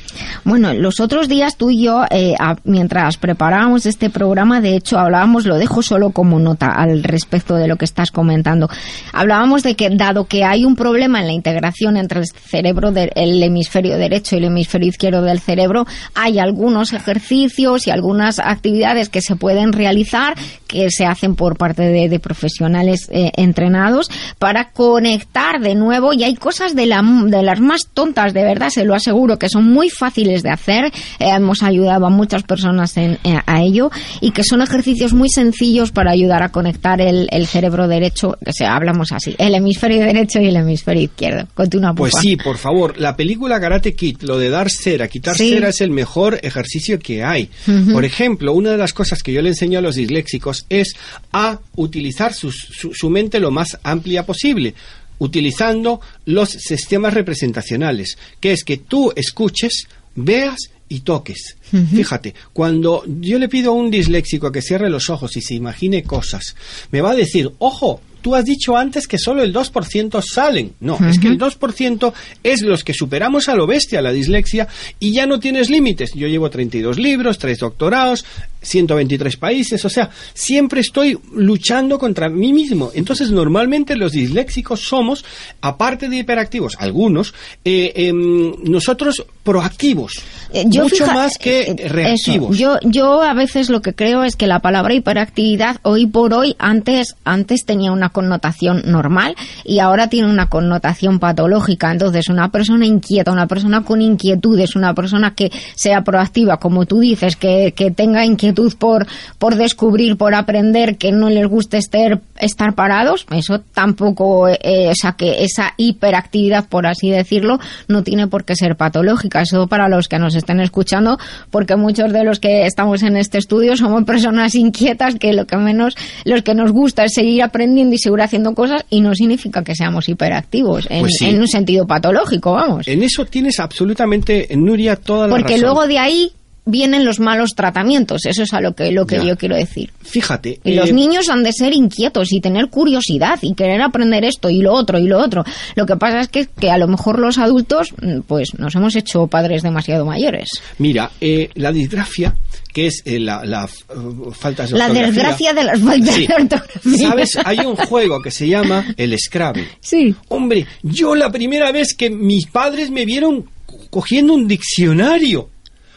Bueno, los otros días tú y yo, eh, a- mientras preparábamos este programa, de hecho hablábamos, lo dejo solo como nota al respecto de lo que estás comentando. Hablábamos de que dado que hay un problema en la integración entre el cerebro del el hemisferio derecho y el hemisferio izquierdo del cerebro, hay algunos ejercicios y algunas actividades que se pueden realizar que se hacen por parte de, de profesionales eh, entrenados para conectar de nuevo y hay cosas de, la, de las más tontas, de verdad, se lo aseguro, que son muy fáciles de hacer. Eh, hemos ayudado a muchas personas en, eh, a ello y que son ejercicios muy sencillos para ayudar a conectar el, el cerebro derecho, o sea, hablamos así, el hemisferio derecho y el hemisferio izquierdo. Continúa, Pues sí, por favor, la película Karate Kid, lo de dar cera, quitar Sí. cera es el mejor ejercicio que hay. Por ejemplo, una de las cosas que yo le enseño a los disléxicos es a utilizar su, su mente lo más amplia posible utilizando los sistemas representacionales, que es que tú escuches, veas y toques. Fíjate, cuando yo le pido a un disléxico que cierre los ojos y se imagine cosas, me va a decir, ojo, tú has dicho antes que solo el 2% salen. No, es que el 2% es los que superamos a lo bestia la dislexia y ya no tienes límites. Yo llevo 32 libros, 3 doctorados, 123 países, o sea, siempre estoy luchando contra mí mismo. Entonces, normalmente los disléxicos somos, aparte de hiperactivos, algunos, eh, em, nosotros proactivos, Eh, yo mucho fija- más que eh, eh, reactivos. eso. Yo, yo a veces lo que creo es que la palabra hiperactividad hoy por hoy antes, antes tenía una connotación normal y ahora tiene una connotación patológica. Entonces, una persona inquieta, una persona con inquietudes, una persona que sea proactiva, como tú dices, que, que tenga inquietud por, por descubrir, por aprender, que no les guste estar, estar parados, eso tampoco, eh, que esa hiperactividad, por así decirlo, no tiene por qué ser patológica. Eso para los que nos estén escuchando, porque muchos de los que estamos en este estudio somos personas inquietas que lo que menos, los que nos gusta es seguir aprendiendo y seguir haciendo cosas y no significa que seamos hiperactivos en, Pues sí. en un sentido patológico, vamos. En eso tienes absolutamente, Nuria, toda la Porque razón. luego de ahí vienen los malos tratamientos, eso es a lo que, lo que Ya. yo quiero decir. Fíjate. Y los eh, niños han de ser inquietos y tener curiosidad y querer aprender esto y lo otro y lo otro. Lo que pasa es que, que a lo mejor los adultos, mm, pues nos hemos hecho padres demasiado mayores. Mira, eh, la disgrafia, que es eh, la, la, eh, faltas de La desgracia de las faltas Sí. de ortografía. ¿Sabes? Hay un juego que se llama el Scrabble. Sí. Hombre, yo la primera vez que mis padres me vieron co- cogiendo un diccionario,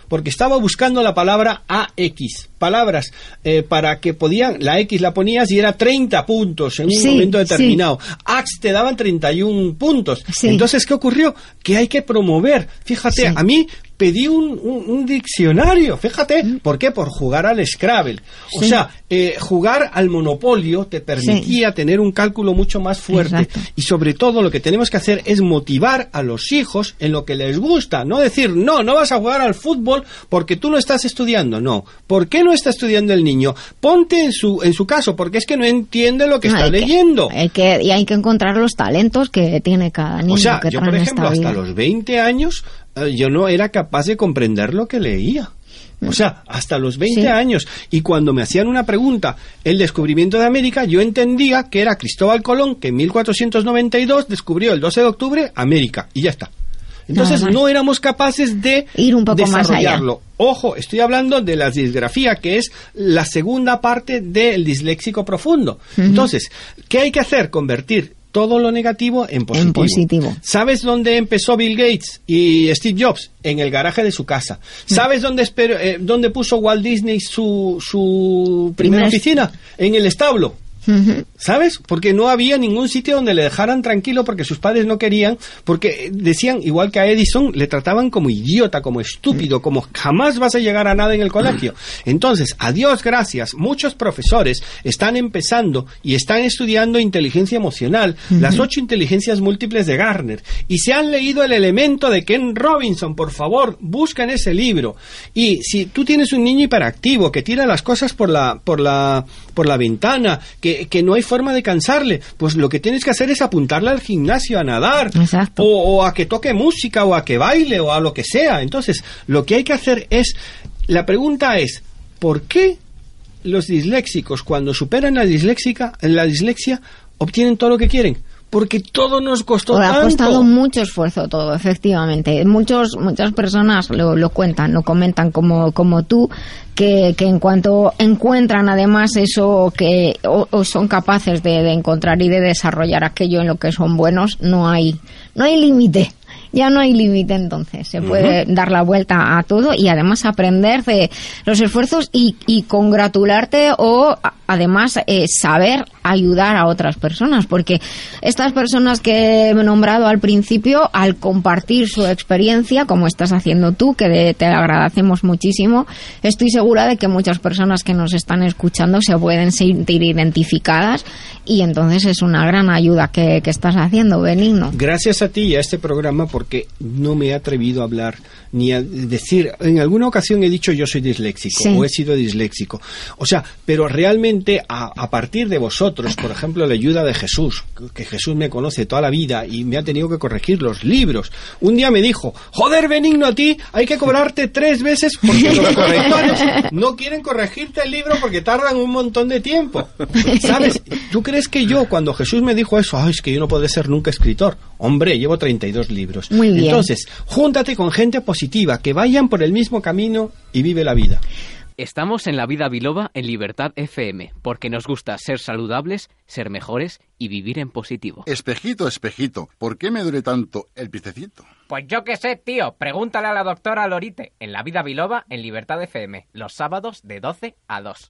porque estaba buscando la palabra AX, palabras eh, para que podían, la X la ponías y era 30 puntos en un Sí, momento sí. determinado. AX te daban 31 puntos. Sí. Entonces, ¿qué ocurrió? Que hay que promover. Fíjate, a mí pedí un, un- un diccionario, fíjate, ¿por qué? Por jugar al Scrabble. O Mm. Sí. sea, eh, jugar al Monopolio te permitía tener un cálculo mucho más fuerte. Exacto. Y sobre todo lo que tenemos que hacer es motivar a los hijos en lo que les gusta. No decir, no, no vas a jugar al fútbol porque tú no estás estudiando. No. ¿Por qué no está estudiando el niño? Ponte en su, en su caso, porque es que no entiende lo que No, está hay que- leyendo. hay que, y hay que encontrar los talentos que tiene cada niño O sea, que yo por ejemplo, hasta vida. los 20 años, yo no era capaz de comprender lo que leía. O sea, hasta los 20 Sí. años. Y cuando me hacían una pregunta, el descubrimiento de América, yo entendía que era Cristóbal Colón, que en 1492 descubrió el 12 de octubre América. Y ya está. Entonces no éramos capaces de Ir un poco más allá. desarrollarlo. Ojo, estoy hablando de la disgrafía, que es la segunda parte del disléxico profundo. Entonces, ¿qué hay que hacer? Convertir todo lo negativo en positivo. En positivo. ¿Sabes dónde empezó Bill Gates y Steve Jobs? En el garaje de su casa. ¿Sabes dónde, eh, dónde puso Walt Disney su, su primera Primer- oficina? En el establo. ¿Sabes? Porque no había ningún sitio donde le dejaran tranquilo porque sus padres no querían, porque decían, igual que a Edison, le trataban como idiota, como estúpido, como jamás vas a llegar a nada en el colegio. Entonces, a Dios gracias, muchos profesores están empezando y están estudiando inteligencia emocional, las ocho inteligencias múltiples de Garner, y se han leído el elemento de Ken Robinson, por favor, buscan ese libro. Y si tú tienes un niño hiperactivo que tira las cosas por la, por la, por la ventana, que, que no hay forma de cansarle, pues lo que tienes que hacer es apuntarle al gimnasio a nadar, o, o a que toque música, o a que baile, o a lo que sea. Entonces, lo que hay que hacer es, la pregunta es, ¿por qué los disléxicos cuando superan la disléxica, la dislexia, obtienen todo lo que quieren? Porque todo nos costó ha tanto. costado mucho esfuerzo todo, efectivamente. Muchos, muchas personas lo, lo cuentan, lo comentan como, como tú, que, que en cuanto encuentran además eso que o, o son capaces de, de encontrar y de desarrollar aquello en lo que son buenos, no hay, no hay límite. Ya no hay límite entonces, se puede dar la vuelta a todo y además aprender de los esfuerzos y, y congratularte o además eh, saber ayudar a otras personas, porque estas personas que he nombrado al principio, al compartir su experiencia, como estás haciendo tú, que de- te agradecemos muchísimo, estoy segura de que muchas personas que nos están escuchando se pueden sentir identificadas y entonces es una gran ayuda que, que estás haciendo, Benigno. Gracias a ti y a este programa porque no me he atrevido a hablar ni a decir, en alguna ocasión he dicho yo soy disléxico Sí. o he sido disléxico. O sea, pero realmente a, a partir de vosotros, por ejemplo, la ayuda de Jesús, que Jesús me conoce toda la vida y me ha tenido que corregir los libros. Un día me dijo, joder, benigno a ti, hay que cobrarte tres veces porque los correctores no quieren corregirte el libro porque tardan un montón de tiempo. ¿Sabes? ¿Tú crees que yo, cuando Jesús me dijo eso, ay, es que yo no puedo ser nunca escritor? Hombre, llevo 32 libros. Muy bien. Entonces, júntate con gente positiva, que vayan por el mismo camino y vive la vida. Estamos en la vida biloba en Libertad FM, porque nos gusta ser saludables, ser mejores y vivir en positivo. Espejito, espejito, ¿por qué me duele tanto el piececito? Pues yo qué sé, tío. Pregúntale a la doctora Lorite en La Vida Biloba en Libertad FM, los sábados de 12 a 2.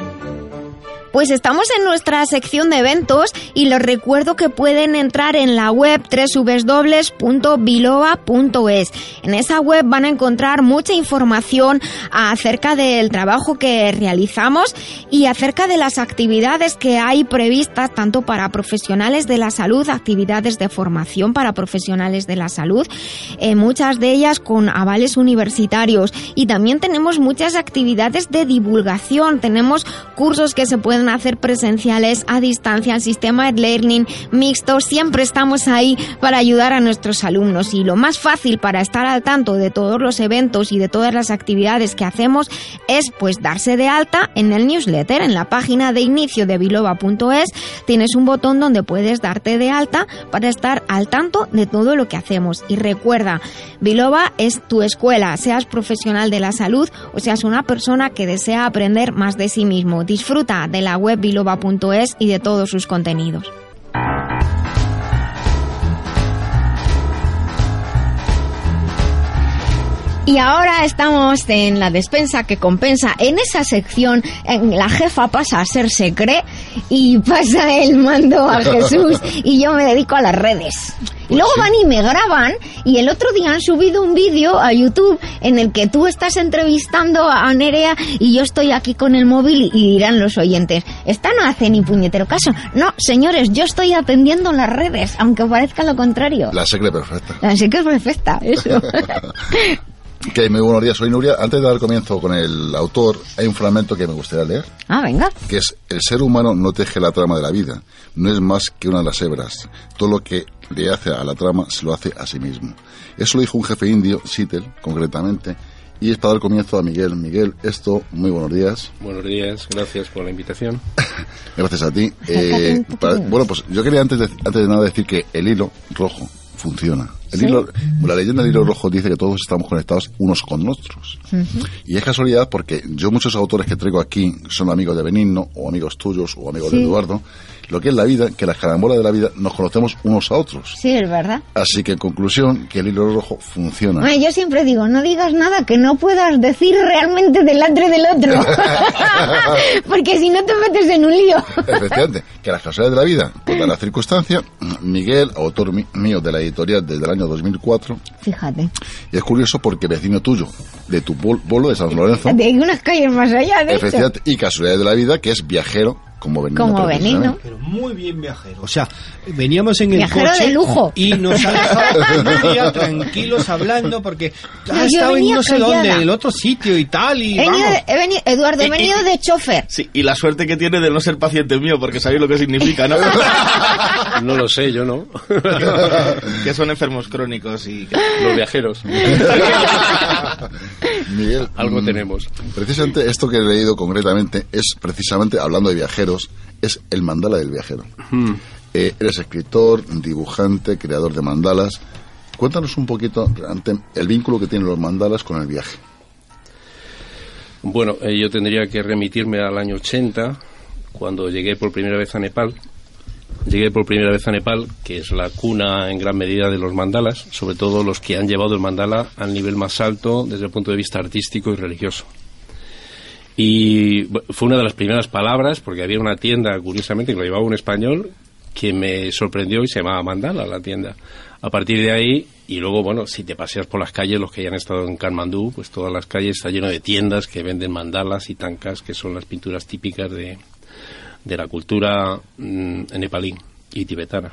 Pues estamos en nuestra sección de eventos y les recuerdo que pueden entrar en la web www.biloba.es. En esa web van a encontrar mucha información acerca del trabajo que realizamos y acerca de las actividades que hay previstas tanto para profesionales de la salud, actividades de formación para profesionales de la salud, eh, muchas de ellas con avales universitarios y también tenemos muchas actividades de divulgación, tenemos cursos que se pueden hacer presenciales a distancia, el sistema de learning mixto, siempre estamos ahí para ayudar a nuestros alumnos. Y lo más fácil para estar al tanto de todos los eventos y de todas las actividades que hacemos es pues darse de alta en el newsletter, en la página de inicio de biloba.es tienes un botón donde puedes darte de alta para estar al tanto de todo lo que hacemos. Y recuerda, Biloba es tu escuela, seas profesional de la salud o seas una persona que desea aprender más de sí mismo. Disfruta de la web biloba.es y de todos sus contenidos. Y ahora estamos en la despensa que compensa. En esa sección, en la jefa pasa a ser secre y pasa el mando a Jesús y yo me dedico a las redes. Y luego van y me graban y el otro día han subido un vídeo a YouTube en el que tú estás entrevistando a Nerea y yo estoy aquí con el móvil y dirán los oyentes, esta no hace ni puñetero caso. No, señores, yo estoy atendiendo las redes, aunque parezca lo contrario. La secre perfecta. Que es perfecta, eso. Que muy buenos días, soy Nuria. Antes de dar comienzo con el autor, hay un fragmento que me gustaría leer, ah, venga. que es, el ser humano no teje la trama de la vida, no es más que una de las hebras. Todo lo que le hace a la trama, se lo hace a sí mismo. Eso lo dijo un jefe indio, Sittel, concretamente, y es para dar comienzo a Miguel. Miguel, esto, muy buenos días. Buenos días, gracias por la invitación. Gracias a ti. Eh, para- bueno, pues yo quería antes de, antes de nada decir que el hilo rojo funciona. El Sí. hilo, la leyenda del hilo rojo dice que todos estamos conectados unos con otros. Y es casualidad porque yo muchos autores que traigo aquí son amigos de Benigno, o amigos tuyos, o amigos de. Eduardo. Lo que es la vida, que las carambolas de la vida nos conocemos unos a otros. Sí, es verdad. Así que en conclusión, que el hilo rojo funciona. Bueno, yo siempre digo, no digas nada que no puedas decir realmente delante del otro. Porque si no te metes en un lío. Efectivamente, que las casualidades de la vida, pues da la circunstancia, Miguel, autor mío de la editorial desde el año 2004, Fíjate. y es curioso porque vecino tuyo, de tu pueblo de San Lorenzo, De unas calles más allá, de hecho. efectivamente, y casualidades de la vida, que es viajero, como. Benigno. Pero muy bien viajero. O sea, veníamos en el Viajero coche de lujo. y nos ha dejado tranquilos hablando porque ha estado en no sé callada. dónde, en el otro sitio y tal y He venido, he venido- Eduardo, he venido de chofer. Sí, y la suerte que tiene de no ser paciente mío, porque sabéis lo que significa, ¿no? No lo sé, yo no. que son enfermos crónicos y que... Los viajeros. Miguel, Algo mm, tenemos. Precisamente esto que he leído concretamente es precisamente, hablando de viajeros, es el mandala del viajero. Hmm. Eh, eres escritor, dibujante, creador de mandalas. Cuéntanos un poquito ante el vínculo que tienen los mandalas con el viaje. Bueno, eh, yo tendría que remitirme al año 80, cuando llegué por primera vez a Nepal. Llegué por primera vez a Nepal, que es la cuna en gran medida de los mandalas, sobre todo los que han llevado el mandala al nivel más alto desde el punto de vista artístico y religioso. Y fue una de las primeras palabras, porque había una tienda, curiosamente, que lo llevaba un español, que me sorprendió y se llamaba Mandala la tienda. A partir de ahí, y luego, bueno, si te paseas por las calles, los que ya han estado en Kathmandú, pues todas las calles está lleno de tiendas que venden mandalas y tankas, que son las pinturas típicas de, de la cultura mm, nepalí y tibetana.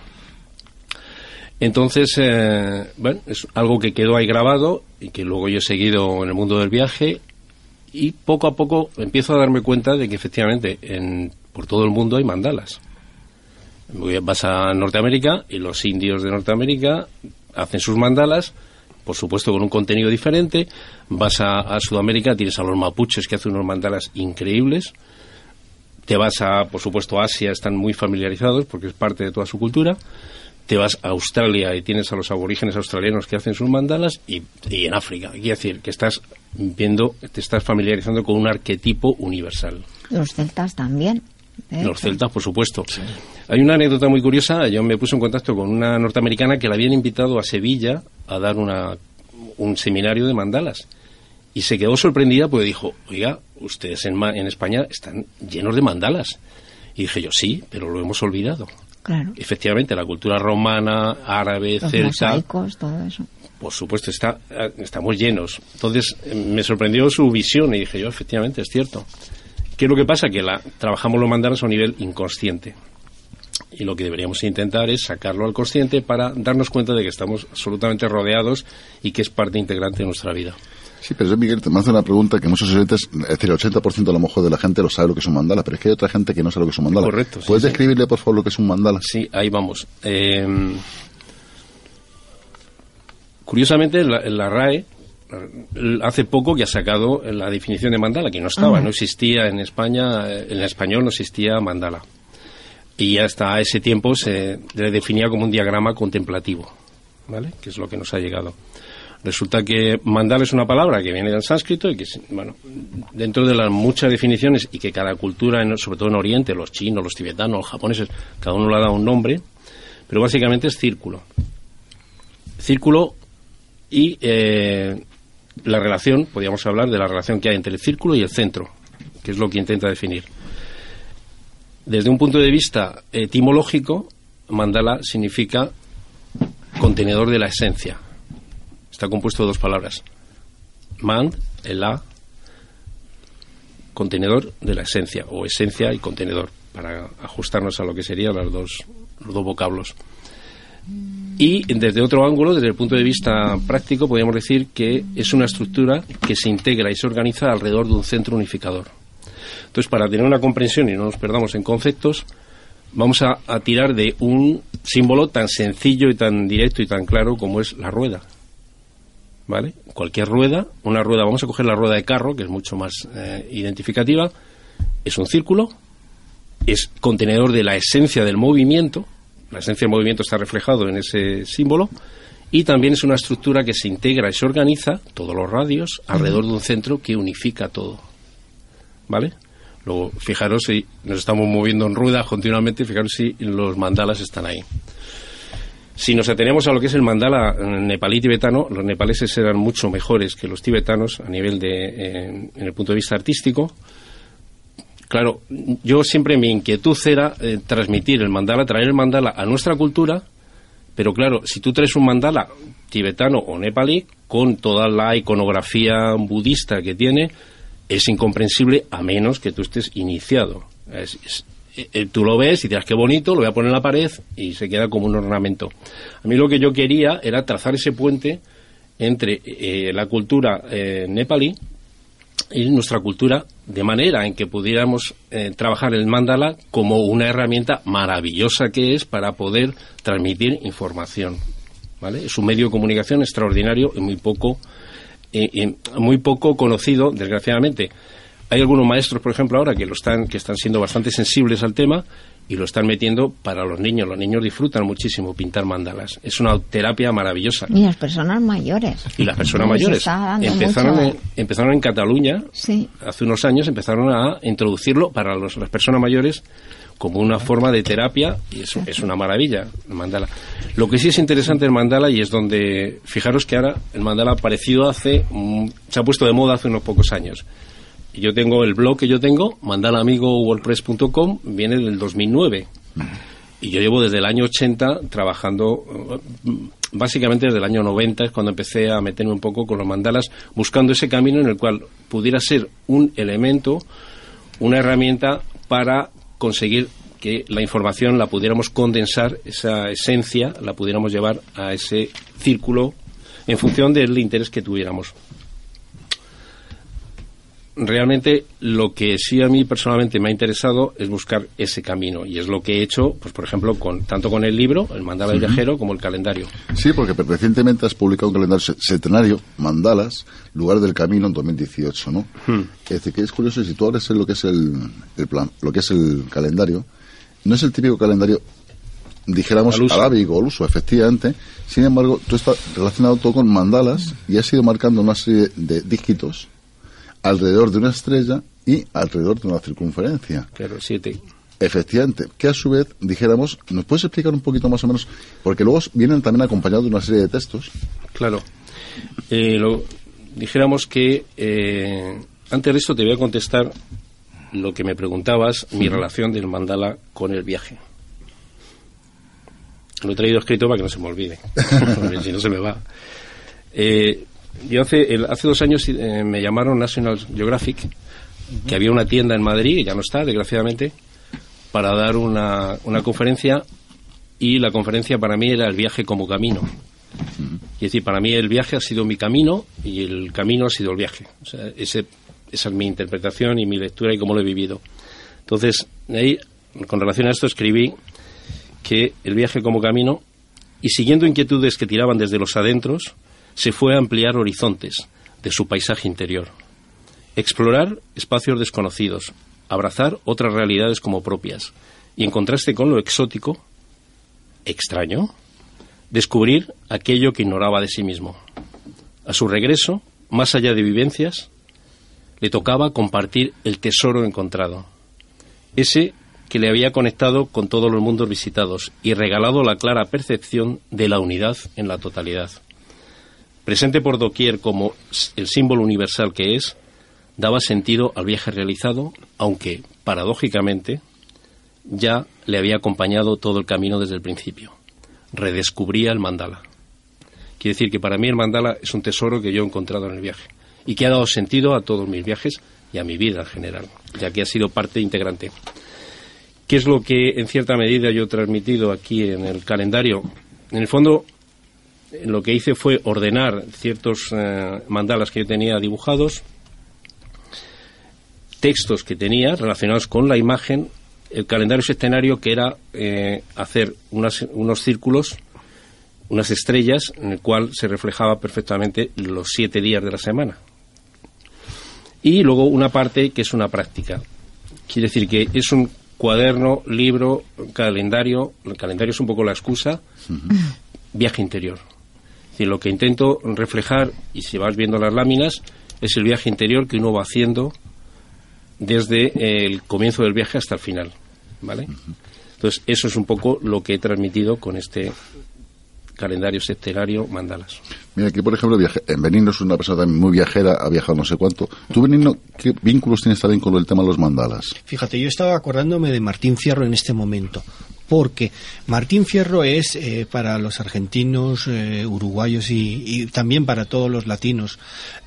Entonces, eh, bueno, es algo que quedó ahí grabado y que luego yo he seguido en el mundo del viaje y poco a poco empiezo a darme cuenta de que efectivamente en, por todo el mundo hay mandalas. Vas a Norteamérica y los indios de Norteamérica hacen sus mandalas, por supuesto con un contenido diferente. Vas a, a Sudamérica, tienes a los mapuches que hacen unos mandalas increíbles. Te vas a, por supuesto, Asia, están muy familiarizados porque es parte de toda su cultura. Te vas a Australia y tienes a los aborígenes australianos que hacen sus mandalas y, y en África. Quiere decir que estás viendo, te estás familiarizando con un arquetipo universal. Los celtas también. Los celtas, por supuesto. Hay una anécdota muy curiosa. Yo me puse en contacto con una norteamericana que la habían invitado a Sevilla a dar una, un seminario de mandalas. Y se quedó sorprendida porque dijo, oiga, ustedes en, Ma- en España están llenos de mandalas. Y dije yo, sí, pero lo hemos olvidado. Claro. Efectivamente, la cultura romana, árabe, Los celta, mosaicos, todo eso. Por supuesto, está, eh, estamos llenos. Entonces, eh, me sorprendió su visión y dije yo, efectivamente, es cierto. ¿Qué es lo que pasa? Que la, trabajamos los mandalas a un nivel inconsciente. Y lo que deberíamos intentar es sacarlo al consciente para darnos cuenta de que estamos absolutamente rodeados y que es parte integrante de nuestra vida. Sí, pero yo, Miguel, te me hace una pregunta que muchos oyentes, es decir, el 80% a lo mejor de la gente lo sabe lo que es un mandala, pero es que hay otra gente que no sabe lo que es un mandala. Correcto, sí, ¿Puedes sí. describirle, por favor, lo que es un mandala? Sí, ahí vamos. Eh, curiosamente, la, la RAE hace poco que ha sacado la definición de mandala, que no estaba, Ah. no existía en España, eh, en español no existía mandala. Y hasta ese tiempo se le definía como un diagrama contemplativo, ¿vale? Que es lo que nos ha llegado. Resulta que mandala es una palabra que viene del sánscrito y que, bueno, dentro de las muchas definiciones y que cada cultura, sobre todo en Oriente, los chinos, los tibetanos, los japoneses, cada uno le ha dado un nombre, pero básicamente es círculo. Círculo y eh, la relación, podríamos hablar de la relación que hay entre el círculo y el centro, que es lo que intenta definir. Desde un punto de vista etimológico, mandala significa contenedor de la esencia. Está compuesto de dos palabras. Mand, el A, contenedor de la esencia, o esencia y contenedor, para ajustarnos a lo que serían los dos, los dos vocablos. Y desde otro ángulo, desde el punto de vista práctico, podríamos decir que es una estructura que se integra y se organiza alrededor de un centro unificador. Entonces, para tener una comprensión y no nos perdamos en conceptos, vamos a, tirar de un símbolo tan sencillo y tan directo y tan claro como es la rueda. ¿Vale? Cualquier rueda, una rueda, vamos a coger la rueda de carro, que es mucho más eh, identificativa, es un círculo, es contenedor de la esencia del movimiento, la esencia del movimiento está reflejado en ese símbolo, y también es una estructura que se integra y se organiza, todos los radios, alrededor de un centro que unifica todo. ¿Vale? Luego, fijaros si nos estamos moviendo en rueda continuamente, fijaros si los mandalas están ahí. Si nos atenemos a lo que es el mandala eh, nepalí tibetano, los nepaleses eran mucho mejores que los tibetanos a nivel de, eh, en el punto de vista artístico. Claro, yo siempre mi inquietud era eh, transmitir el mandala, traer el mandala a nuestra cultura, pero claro, si tú traes un mandala tibetano o nepalí con toda la iconografía budista que tiene, es incomprensible a menos que tú estés iniciado. Eh, tú lo ves y dirás qué bonito, lo voy a poner en la pared y se queda como un ornamento. A mí lo que yo quería era trazar ese puente entre eh, la cultura eh, nepalí y nuestra cultura de manera en que pudiéramos trabajar el mandala como una herramienta maravillosa que es para poder transmitir información. ¿vale? Es un medio de comunicación extraordinario y muy poco, muy poco conocido, desgraciadamente. Hay algunos maestros, por ejemplo, ahora que lo están que están siendo bastante sensibles al tema y lo están metiendo para los niños. Los niños disfrutan muchísimo pintar mandalas. Es una terapia maravillosa. Y las personas mayores. Y las personas mayores. Empezaron mucho- en, empezaron en Cataluña Sí. hace unos años, empezaron a introducirlo para los- las personas mayores como una forma de terapia y eso es una maravilla el mandala. Lo que sí es interesante el mandala y es donde fijaros que ahora el mandala ha aparecido hace mm, se ha puesto de moda hace unos pocos años. Yo tengo el blog que yo tengo, mandalamigowordpress.com, viene del 2009. Y yo llevo desde el año 80 trabajando, básicamente desde el año 90 es cuando empecé a meterme un poco con los mandalas, buscando ese camino en el cual pudiera ser un elemento, una herramienta para conseguir que la información la pudiéramos condensar, esa esencia la pudiéramos llevar a ese círculo en función del interés que tuviéramos realmente lo que sí a mí personalmente me ha interesado es buscar ese camino y es lo que he hecho, pues por ejemplo, con tanto con el libro, el mandala del viajero, como el calendario. Sí, porque recientemente has publicado un calendario centenario, Mandalas, Lugar del Camino en 2018, ¿no? Hmm. Es decir, que es curioso, si tú abres lo que es el, el plan, lo que es el calendario, no es el típico calendario, dijéramos, arábigo o al uso, efectivamente. Sin embargo, tú estás relacionado todo con mandalas y has ido marcando una serie de dígitos alrededor de una estrella y alrededor de una circunferencia. Claro, siete. Efectivamente, que a su vez, dijéramos, ¿nos puedes explicar un poquito más o menos? Porque luego vienen también acompañados de una serie de textos. Claro. Eh, lo- dijéramos que eh, antes de esto te voy a contestar lo que me preguntabas, mi relación del mandala con el viaje. Lo he traído escrito para que no se me olvide, si no se me va. Eh, yo hace, el- hace dos años eh, me llamaron National Geographic, que había una tienda en Madrid, ya no está, desgraciadamente, para dar una, una conferencia y la conferencia para mí era el viaje como camino. Es decir, para mí el viaje ha sido mi camino y el camino ha sido el viaje. O sea, ese, esa es mi interpretación y mi lectura y cómo lo he vivido. Entonces, ahí, con relación a esto, escribí que el viaje como camino, y siguiendo inquietudes que tiraban desde los adentros, se fue a ampliar horizontes de su paisaje interior. Explorar espacios desconocidos, abrazar otras realidades como propias, y en contraste con lo exótico, extraño, descubrir aquello que ignoraba de sí mismo. A su regreso, más allá de vivencias, le tocaba compartir el tesoro encontrado, ese que le había conectado con todos los mundos visitados y regalado la clara percepción de la unidad en la totalidad. Presente por doquier como el símbolo universal que es, daba sentido al viaje realizado, aunque, paradójicamente, ya le había acompañado todo el camino desde el principio. Redescubría el mandala. Quiere decir que para mí el mandala es un tesoro que yo he encontrado en el viaje y que ha dado sentido a todos mis viajes y a mi vida en general, ya que ha sido parte integrante. ¿Qué es lo que en cierta medida yo he transmitido aquí en el calendario? En el fondo, lo que hice fue ordenar ciertos eh, mandalas que yo tenía dibujados, textos que tenía relacionados con la imagen el calendario sextenario que era eh, hacer unas- unos círculos, unas estrellas, en el cual se reflejaba perfectamente los siete días de la semana. Y luego una parte que es una práctica. Quiere decir que es un cuaderno, libro, calendario. El calendario es un poco la excusa. Viaje interior. Decir, lo que intento reflejar, y si vas viendo las láminas, es el viaje interior que uno va haciendo desde el comienzo del viaje hasta el final. ¿Vale? Entonces, eso es un poco lo que he transmitido con este calendario secterario mandalas. Mira, aquí por ejemplo, viaje, en Benigno es una persona también muy viajera, ha viajado no sé cuánto. ¿Tú, Benigno, qué vínculos tienes también con el tema de los mandalas? Fíjate, yo estaba acordándome de Martín Fierro en este momento, porque Martín Fierro es eh, para los argentinos, eh, uruguayos y, y también para todos los latinos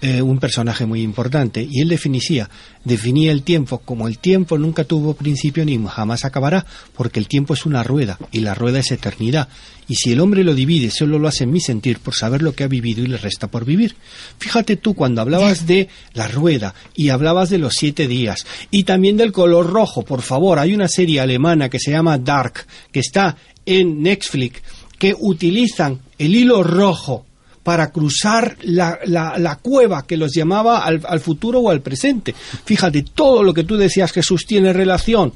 eh, un personaje muy importante. Y él definía, definía el tiempo como el tiempo nunca tuvo principio ni jamás acabará, porque el tiempo es una rueda y la rueda es eternidad. Y si el hombre lo divide, solo lo hace en mi sentir por saber lo que ha vivido y le resta por vivir. Fíjate tú cuando hablabas de la rueda y hablabas de los siete días y también del color rojo, por favor, hay una serie alemana que se llama Dark, que está en Netflix, que utilizan el hilo rojo para cruzar la, la- cueva que los llamaba al, al futuro o al presente. Fíjate, todo lo que tú decías, Jesús, tiene relación.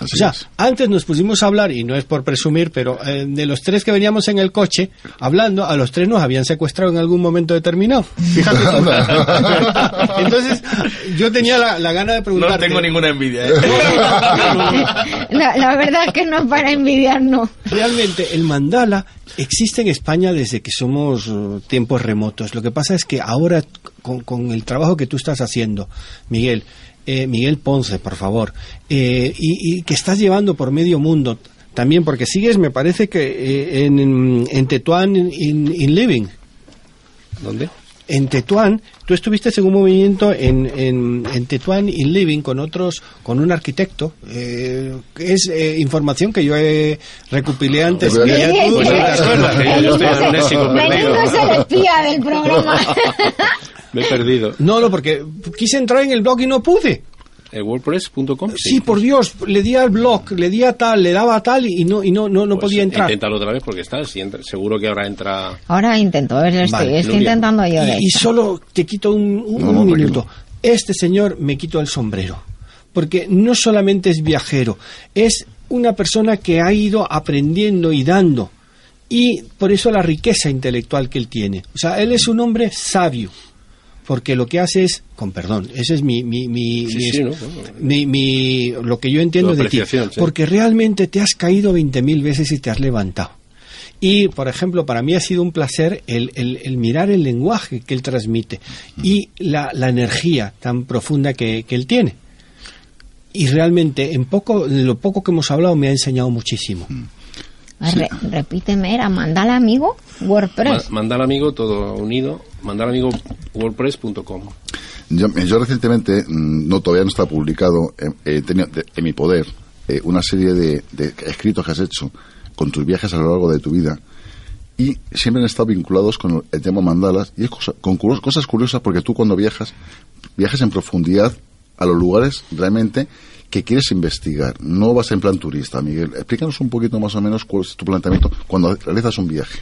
O sea, antes nos pusimos a hablar, y no es por presumir, pero eh, de los tres que veníamos en el coche, hablando, a los tres nos habían secuestrado en algún momento determinado. Fíjate tú. Entonces, yo tenía la, la gana de No preguntarte. tengo ninguna envidia. ¿eh? La, la verdad es que no es para envidiarnos. Realmente el mandala existe en España desde que somos eh, tiempos remotos. Lo que pasa es que ahora con, con el trabajo que tú estás haciendo, Miguel, eh, Miguel Ponce, por favor, eh, y, y que estás llevando por medio mundo también, porque sigues, me parece que eh, en, en, en Tetuán in, in Living. ¿Dónde? En Tetuán, tú estuviste en un movimiento en, en, en Tetuán in Living con otros, con un arquitecto. eh, es eh, información que yo he recopilé antes. Pues que ya tú- pues no te acuerdas, que yo- yo estoy amnésico, perdido. Benito es el espía del programa. Me he perdido. No, no, porque quise entrar en el blog y no pude. ¿El WordPress.com? Sí, por Dios, le di al blog, le di a tal, le daba a tal y no, y no, no, no podía entrar. Inténtalo otra vez porque está, si entra- seguro que ahora entra... Ahora intento, a ver, estoy, Vale, estoy Nuria. intentando yo de Y, y solo te quito un, un- No, un no, minuto. Este señor me quito el sombrero. Porque no solamente es viajero, es una persona que ha ido aprendiendo y dando. Y por eso la riqueza intelectual que él tiene. O sea, él es un hombre sabio. Porque lo que hace es, con perdón, ese es mi, mi, mi, Sí, mi- sí, ¿no? Bueno. mi- mi- lo que yo entiendo de ti. sí. Porque realmente te has caído 20.000 veces y te has levantado. Y, por ejemplo, para mí ha sido un placer el, el- el mirar el lenguaje que él transmite y la, la energía tan profunda que, que él tiene. Y realmente, en poco, en lo poco que hemos hablado, me ha enseñado muchísimo. Re- repíteme, era mandala amigo WordPress. Ma- Mandal amigo, todo unido, mandal amigo wordpress.com. Yo, yo recientemente, mm, no todavía no está publicado, eh, he tenido en mi poder eh, una serie de, de escritos que has hecho con tus viajes a lo largo de tu vida y siempre han estado vinculados con el tema mandalas y es cosa- con cu- cosas curiosas porque tú cuando viajas, viajas en profundidad a los lugares realmente que quieres investigar. No vas en plan turista, Miguel. Explícanos un poquito más o menos cuál es tu planteamiento cuando realizas un viaje.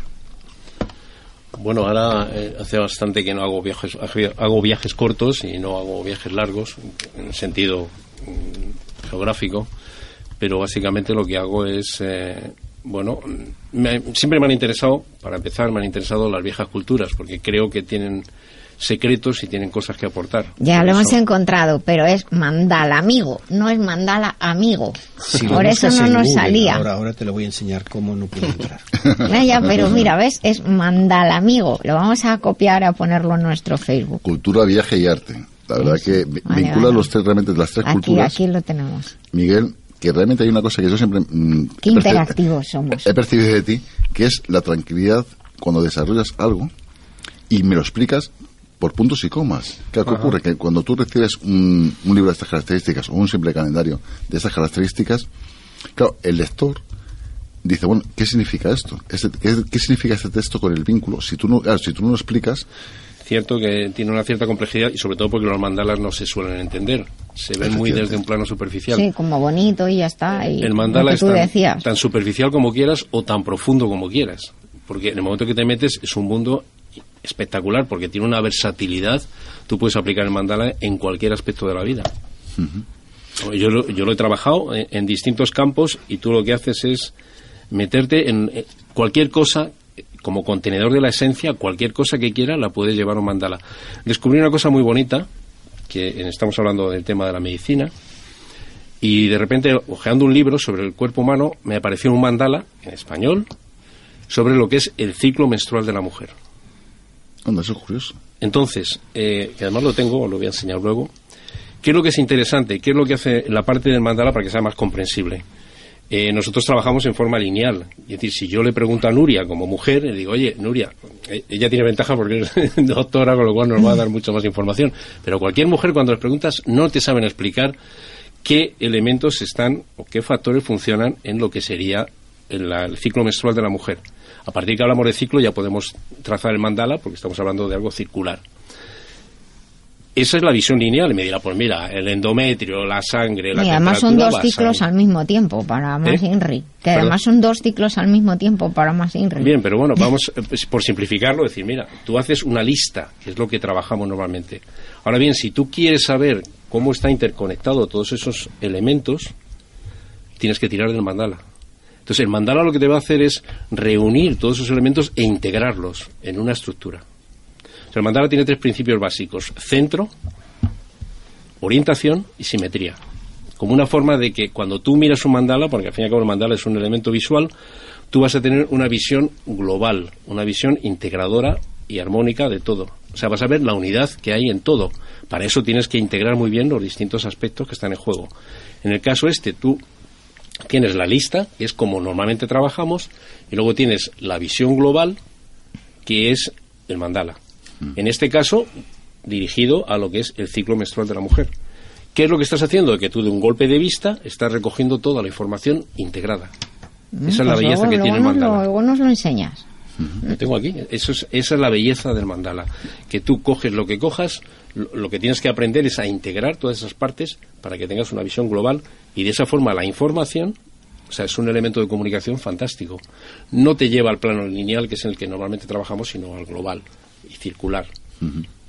Bueno, ahora eh, hace bastante que no hago viajes, hago viajes cortos y no hago viajes largos en sentido mm, geográfico, pero básicamente lo que hago es, eh, bueno, me- siempre me han interesado, para empezar, me han interesado las viejas culturas, porque creo que tienen secretos y tienen cosas que aportar. Ya Por lo hemos eso- encontrado, pero es mandala amigo, no es mandala amigo. Si Por eso no nos Google, salía. Ahora, ahora te lo voy a enseñar cómo no pude entrar. Ya, ya, pero mira, ¿ves? Es mandala amigo. Lo vamos a copiar a ponerlo en nuestro Facebook. Cultura, viaje y arte. La verdad que Vale, vincula vale. los tres realmente las tres Aquí, culturas. aquí lo tenemos. Miguel, que realmente hay una cosa que yo siempre mm, Qué interactivos somos. he percibido de ti, que es la tranquilidad cuando desarrollas algo y me lo explicas por puntos y comas. ¿Qué Ajá. ocurre? Que cuando tú recibes un, un libro de estas características o un simple calendario de estas características, claro, el lector dice, bueno, ¿qué significa esto? Este- ¿qué, qué significa este texto con el vínculo? Si tú no, claro, si tú no lo explicas, Cierto que tiene una cierta complejidad y sobre todo porque los mandalas no se suelen entender. se ven muy desde un plano superficial. Sí, como bonito y ya está. Y el mandala es tan superficial como quieras o tan profundo como quieras. Porque en el momento que te metes es un mundo espectacular porque tiene una versatilidad. Tú puedes aplicar el mandala en cualquier aspecto de la vida. Yo lo, yo lo he trabajado en, en distintos campos y tú lo que haces es meterte en eh, cualquier cosa eh, como contenedor de la esencia, cualquier cosa que quieras la puedes llevar a un mandala. Descubrí una cosa muy bonita, que estamos hablando del tema de la medicina, y de repente, hojeando un libro sobre el cuerpo humano, me apareció un mandala en español sobre lo que es el ciclo menstrual de la mujer. Entonces, eh, que además lo tengo, lo voy a enseñar luego. ¿Qué es lo que es interesante? ¿Qué es lo que hace la parte del mandala para que sea más comprensible? Eh, nosotros trabajamos en forma lineal. Es decir, si yo le pregunto a Nuria como mujer, le digo, oye, Nuria, eh, ella tiene ventaja porque es doctora, con lo cual nos va a dar mucha más información. Pero cualquier mujer, cuando les preguntas, no te saben explicar qué elementos están o qué factores funcionan en lo que sería el ciclo menstrual de la mujer. A partir de que hablamos de ciclo ya podemos trazar el mandala porque estamos hablando de algo circular. Esa es la visión lineal. Y me dirá, pues mira, el endometrio, la sangre, la Y además son dos ciclos al mismo tiempo para más ¿Eh? INRI. Que Perdón. además son dos ciclos al mismo tiempo para más INRI. Bien, pero bueno, vamos eh, por simplificarlo, decir, mira, tú haces una lista, que es lo que trabajamos normalmente. Ahora bien, si tú quieres saber cómo está interconectado todos esos elementos, tienes que tirar del mandala. Entonces, el mandala lo que te va a hacer es reunir todos esos elementos e integrarlos en una estructura. O sea, el mandala tiene tres principios básicos: centro, orientación y simetría. Como una forma de que cuando tú miras un mandala, porque al fin y al cabo el mandala es un elemento visual, tú vas a tener una visión global, una visión integradora y armónica de todo. O sea, vas a ver la unidad que hay en todo. Para eso tienes que integrar muy bien los distintos aspectos que están en juego. En el caso este, tú tienes la lista, que es como normalmente trabajamos, y luego tienes la visión global, que es el mandala. En este caso, dirigido a lo que es el ciclo menstrual de la mujer. ¿Qué es lo que estás haciendo? Que tú de un golpe de vista estás recogiendo toda la información integrada. Mm, Esa es la pues belleza luego- que tiene el nos lo- mandala. Luego nos lo enseñas. Lo tengo aquí. Esa es la belleza del mandala. Que tú coges lo que cojas, lo, lo que tienes que aprender es a integrar todas esas partes para que tengas una visión global y de esa forma la información, o sea, es un elemento de comunicación fantástico. No te lleva al plano lineal, que es en el que normalmente trabajamos, sino al global y circular.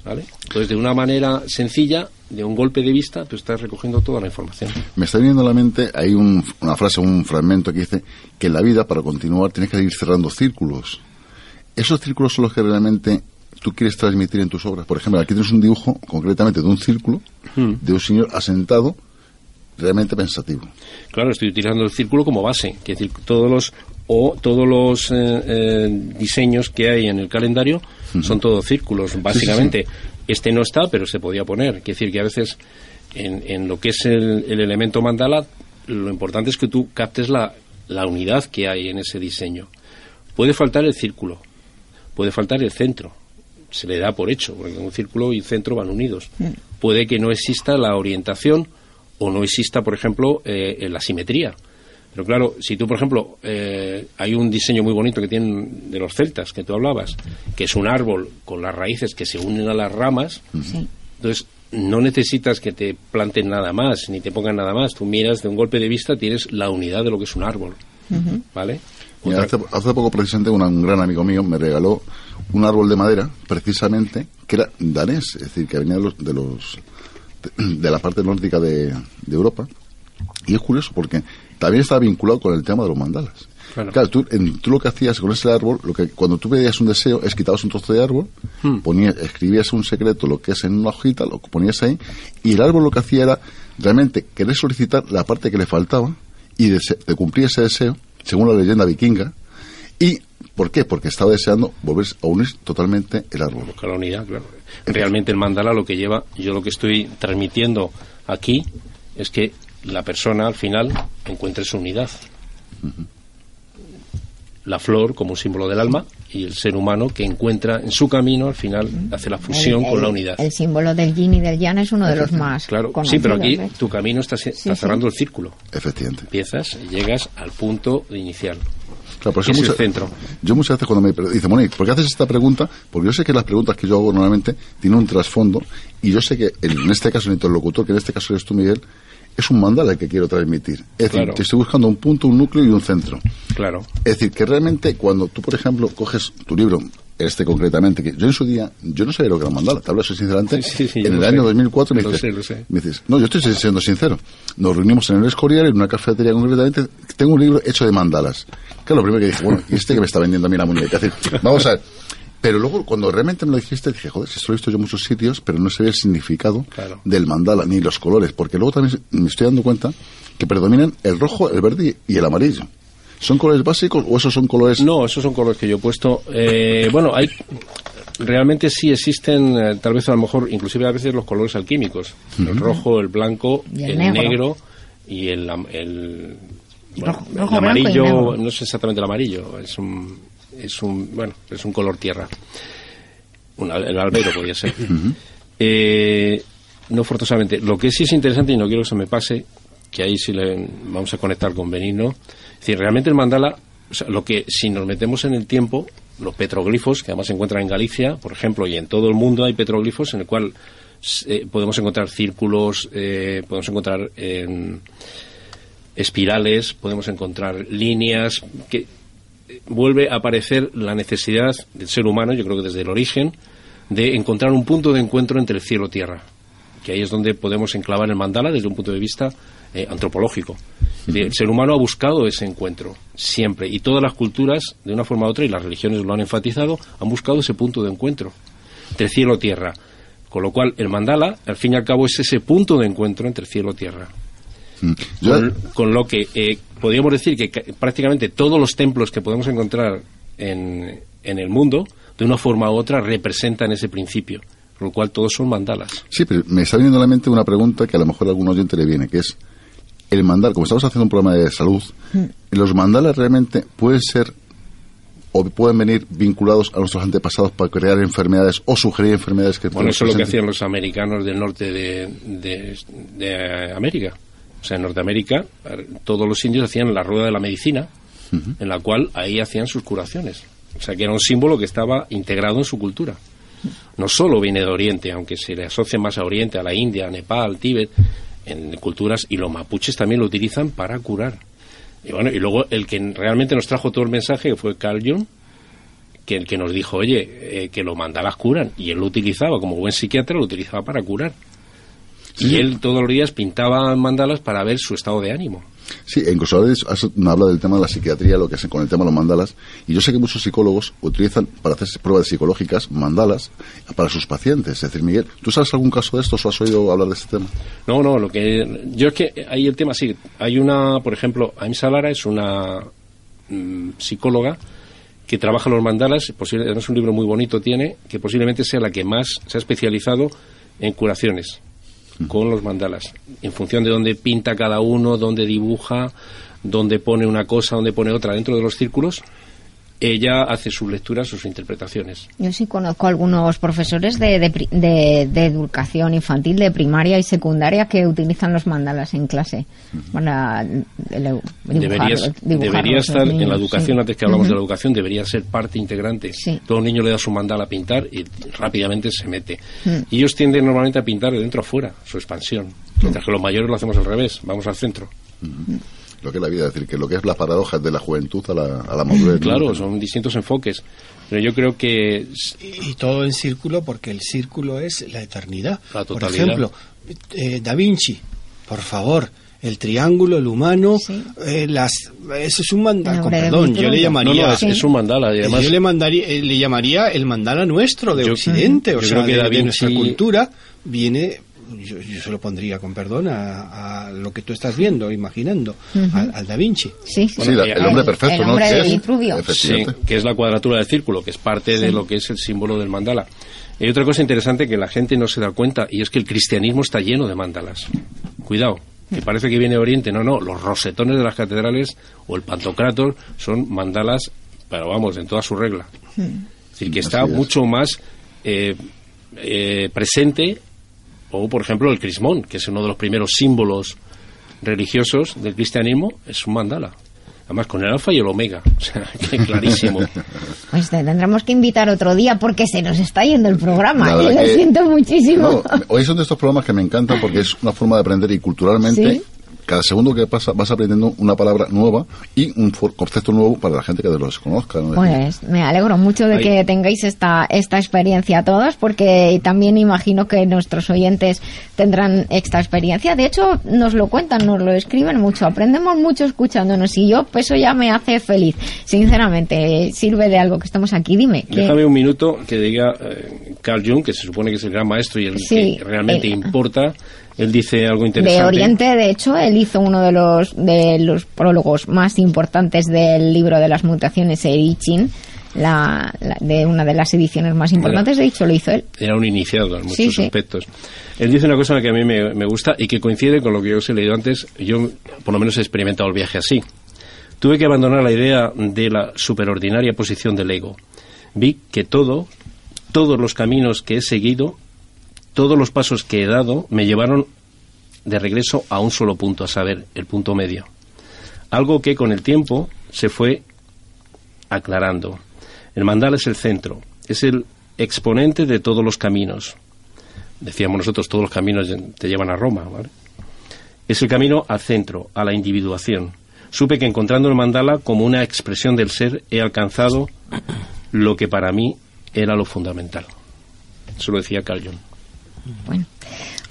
¿Vale? Entonces, de una manera sencilla, de un golpe de vista, tú estás recogiendo toda la información. Me está viniendo a la mente, hay un- una frase, un fragmento que dice que en la vida, para continuar, tienes que ir cerrando círculos. Esos círculos son los que realmente tú quieres transmitir en tus obras. Por ejemplo, aquí tienes un dibujo, concretamente, de un círculo, Hmm. de un señor asentado, realmente pensativo. Claro, estoy utilizando el círculo como base, que es decir, todos los o todos los eh, eh, diseños que hay en el calendario son todos círculos, básicamente. Este no está, pero se podía poner. Quiere decir que a veces en, en lo que es el, el elemento mandala, lo importante es que tú captes la, la unidad que hay en ese diseño. Puede faltar el círculo, puede faltar el centro. Se le da por hecho, porque un círculo y centro van unidos. Puede que no exista la orientación o no exista, por ejemplo, eh, la simetría. Pero claro, si tú, por ejemplo, eh, hay un diseño muy bonito que tienen de los celtas, que tú hablabas, que es un árbol con las raíces que se unen a las ramas, entonces no necesitas que te planten nada más, ni te pongan nada más. Tú miras de un golpe de vista, tienes la unidad de lo que es un árbol, ¿vale? Mira, hace, hace poco, precisamente, una- un gran amigo mío me regaló un árbol de madera, precisamente, que era danés, es decir, que venía de los de, los, de, la parte nórdica de, de Europa. Y es curioso porque también estaba vinculado con el tema de los mandalas. Claro. tú, en- tú lo que hacías con ese árbol, lo que cuando tú pedías un deseo, es quitabas un trozo de árbol, Hmm. ponías, escribías un secreto, lo que es en una hojita, lo ponías ahí, y el árbol lo que hacía era realmente querer solicitar la parte que le faltaba y de, de cumplir ese deseo, según la leyenda vikinga. ¿Y por qué? Porque estaba deseando volver a unir totalmente el árbol. Buscar la unidad, claro. Realmente el mandala lo que lleva, yo lo que estoy transmitiendo aquí es que la persona al final encuentre su unidad. La flor como un símbolo del alma y el ser humano que encuentra en su camino al final hace la fusión El- con la unidad. El símbolo del yin y del yang es uno de los más Claro, sí, pero aquí ¿ves? tu camino está, se- está sí. cerrando el círculo. Efectivamente. Empiezas y llegas al punto inicial. Claro, por eso es el centro. Yo muchas veces cuando me dice Monique, ¿por qué haces esta pregunta? Porque yo sé que las preguntas que yo hago normalmente tienen un trasfondo y yo sé que el- en este caso el interlocutor, que en este caso eres tú Miguel, es un mandala el que quiero transmitir. Es decir, te estoy buscando un punto, un núcleo y un centro. Claro. Es decir, que realmente cuando tú, por ejemplo, coges tu libro, este concretamente, que yo en su día, yo no sabía lo que era un mandala, te hablo así sinceramente, Sí, sí, yo en el año sé. 2004 me Lo dices, sé, lo sé. me dices, no, yo estoy siendo sincero, nos reunimos en el Escorial, en una cafetería concretamente, tengo un libro hecho de mandalas. Que es lo primero que dije, bueno, ¿y este que me está vendiendo a mí la muñeca? Es decir, vamos a ver. Pero luego, cuando realmente me lo dijiste, dije, joder, si esto lo he visto yo en muchos sitios, pero no sé el significado Claro. del mandala, ni los colores, porque luego también me estoy dando cuenta que predominan el rojo, el verde y el amarillo. ¿Son colores básicos o esos son colores...? No, esos son colores que yo he puesto. Eh, bueno, hay realmente sí existen, eh, tal vez a lo mejor, inclusive a veces los colores alquímicos. El rojo, el blanco, Y el el, negro. negro. y el, am- el, bueno, Rojo- el rojo, amarillo, negro. no es exactamente el amarillo, es un, es un, bueno, es un color tierra. Un el albero podría ser. Eh, no forzosamente. Lo que sí es interesante, y no quiero que se me pase, que ahí sí le vamos a conectar con Benigno, es decir, realmente el mandala, o sea, lo que si nos metemos en el tiempo, los petroglifos, que además se encuentran en Galicia, por ejemplo, y en todo el mundo hay petroglifos en el cual eh, podemos encontrar círculos, eh, podemos encontrar em, espirales, podemos encontrar líneas, que vuelve a aparecer la necesidad del ser humano, yo creo que desde el origen, de encontrar un punto de encuentro entre el cielo y tierra. Que ahí es donde podemos enclavar el mandala desde un punto de vista eh, antropológico. El ser humano ha buscado ese encuentro siempre y todas las culturas, de una forma u otra, y las religiones lo han enfatizado, han buscado ese punto de encuentro entre cielo y tierra. Con lo cual, el mandala, al fin y al cabo, es ese punto de encuentro entre cielo y tierra. Con, con lo que eh, podríamos decir que ca- prácticamente todos los templos que podemos encontrar en, en el mundo, de una forma u otra, representan ese principio. Con lo cual, todos son mandalas. Sí, pero me está viniendo a la mente una pregunta que a lo mejor a algún oyente le viene, que es, el mandala, como estamos haciendo un programa de salud, ¿los mandalas realmente pueden ser o pueden venir vinculados a nuestros antepasados para crear enfermedades o sugerir enfermedades que Bueno, eso es lo que hacían los americanos del norte de, de- de América. Sea, en Norteamérica, todos los indios hacían la rueda de la medicina, en la cual ahí hacían sus curaciones. O sea, que era un símbolo que estaba integrado en su cultura. No solo viene de Oriente, aunque se le asocia más a Oriente, a la India, a Nepal, Tíbet, en culturas, y los mapuches también lo utilizan para curar. Y bueno, y luego el que realmente nos trajo todo el mensaje, fue Carl Jung, que, que nos dijo, oye, eh, que los mandalas curan. Y él lo utilizaba, como buen psiquiatra, lo utilizaba para curar. Y él todos los días pintaba mandalas para ver su estado de ánimo. Sí, incluso ahora me habla del tema de la psiquiatría, lo que hacen con el tema de los mandalas, y yo sé que muchos psicólogos utilizan para hacer pruebas psicológicas mandalas para sus pacientes. Es decir, Miguel, ¿tú sabes algún caso de estos o has oído hablar de este tema? No, no, lo que yo es que ahí el tema sí, hay una, por ejemplo, Aimsa Lara es una mm, psicóloga que trabaja los mandalas, posible- es un libro muy bonito tiene, que posiblemente sea la que más se ha especializado en curaciones con los mandalas, en función de dónde pinta cada uno, dónde dibuja, dónde pone una cosa, dónde pone otra dentro de los círculos, ella hace sus lecturas, sus interpretaciones. Yo sí conozco algunos profesores de, de, de- de educación infantil, de primaria y secundaria, que utilizan los mandalas en clase para dibujar, debería estar en la educación, sí. antes que hablamos de la educación, debería ser parte integrante. Todo niño le da su mandala a pintar y rápidamente se mete. Mm. Y ellos tienden normalmente a pintar de dentro a fuera, su expansión. Mientras que los mayores lo hacemos al revés, vamos al centro. Lo que es la vida, es decir, que lo que es las paradojas de la juventud a la, a la madurez. ¿no? Claro, son distintos enfoques. Pero yo creo que Y todo en círculo porque el círculo es la eternidad. La Por totalidad. ejemplo, eh, Da Vinci, por favor, el triángulo, el humano, eh, las, eso es un mandala, perdón, yo le llamaría... No, no, es- es un mandala, y además- yo le, mandaría, eh, le llamaría el mandala nuestro de Yo- Occidente, o yo sea, creo que de, Da de nuestra cultura, viene... Yo, yo se lo pondría con perdón a, a lo que tú estás viendo, imaginando, al, al Da Vinci. Sí, Sí, la- el hombre perfecto, el ¿no? hombre Que de es- Vitruvio. Sí, que es la cuadratura del círculo, que es parte de lo que es el símbolo del mandala. Y hay otra cosa interesante que la gente no se da cuenta, y es que el cristianismo está lleno de mandalas. Cuidado, que parece que viene de Oriente. No, no, los rosetones de las catedrales o el pantocrator son mandalas, pero vamos, en toda su regla. Es decir, que está Así es. mucho más eh, eh, presente, o por ejemplo el crismón, que es uno de los primeros símbolos religiosos del cristianismo, es un mandala. Además, con el alfa y el omega. O sea, que clarísimo. Pues te tendremos que invitar otro día porque se nos está yendo el programa. La y verdad lo que- siento muchísimo. No, hoy son de estos programas que me encantan porque es una forma de aprender y culturalmente Sí. Cada segundo que pasa vas aprendiendo una palabra nueva y un concepto nuevo para la gente que los conozca. ¿no? Pues me alegro mucho de que tengáis esta, esta experiencia todos, porque también imagino que nuestros oyentes tendrán esta experiencia. De hecho, nos lo cuentan, nos lo escriben mucho, aprendemos mucho escuchándonos y yo, pues eso ya me hace feliz. Sinceramente, sirve de algo que estamos aquí. Dime. ¿qué- Déjame un minuto que diga eh, Carl Jung, que se supone que es el gran maestro y el Sí, que realmente eh, importa. Él dice algo interesante. De Oriente, de hecho, él hizo uno de los, de los prólogos más importantes del libro de las mutaciones, Ching, la, la- de una de las ediciones más importantes, de hecho, lo hizo él. Era un iniciado en muchos Sí, sí. aspectos. Él dice una cosa que a mí me, me gusta y que coincide con lo que yo os he leído antes. Yo, por lo menos, he experimentado el viaje así. Tuve que abandonar la idea de la superordinaria posición del ego. Vi que todo, todos los caminos que he seguido, todos los pasos que he dado, me llevaron de regreso a un solo punto, a saber, el punto medio. Algo que con el tiempo se fue aclarando. El mandala es el centro, es el exponente de todos los caminos. Decíamos nosotros, todos los caminos te llevan a Roma, ¿vale? Es el camino al centro, a la individuación. Supe que encontrando el mandala como una expresión del ser he alcanzado lo que para mí era lo fundamental. Eso lo decía Carl. Bueno,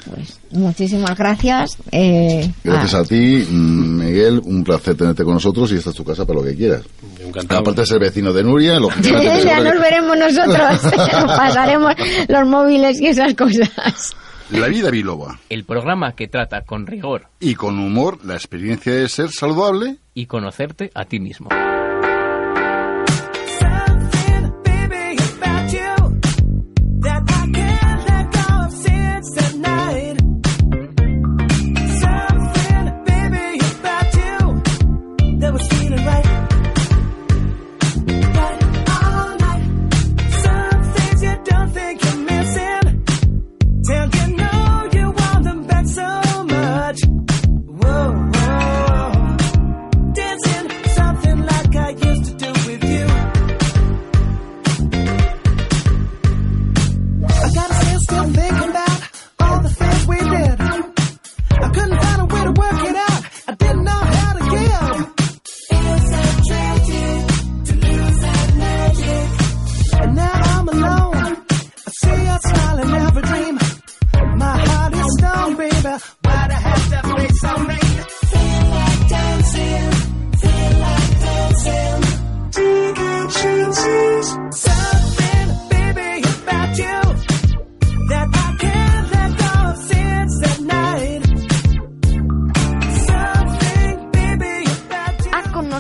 pues muchísimas gracias. Eh, Gracias a ti, mm, Miguel, un placer tenerte con nosotros y esta es tu casa para lo que quieras. Aparte de ser vecino de Nuria, lógicamente... ya nos veremos nosotros. Pasaremos los móviles y esas cosas. que- La vida biloba. El programa que trata con rigor Y con humor la experiencia de ser saludable y conocerte a ti mismo.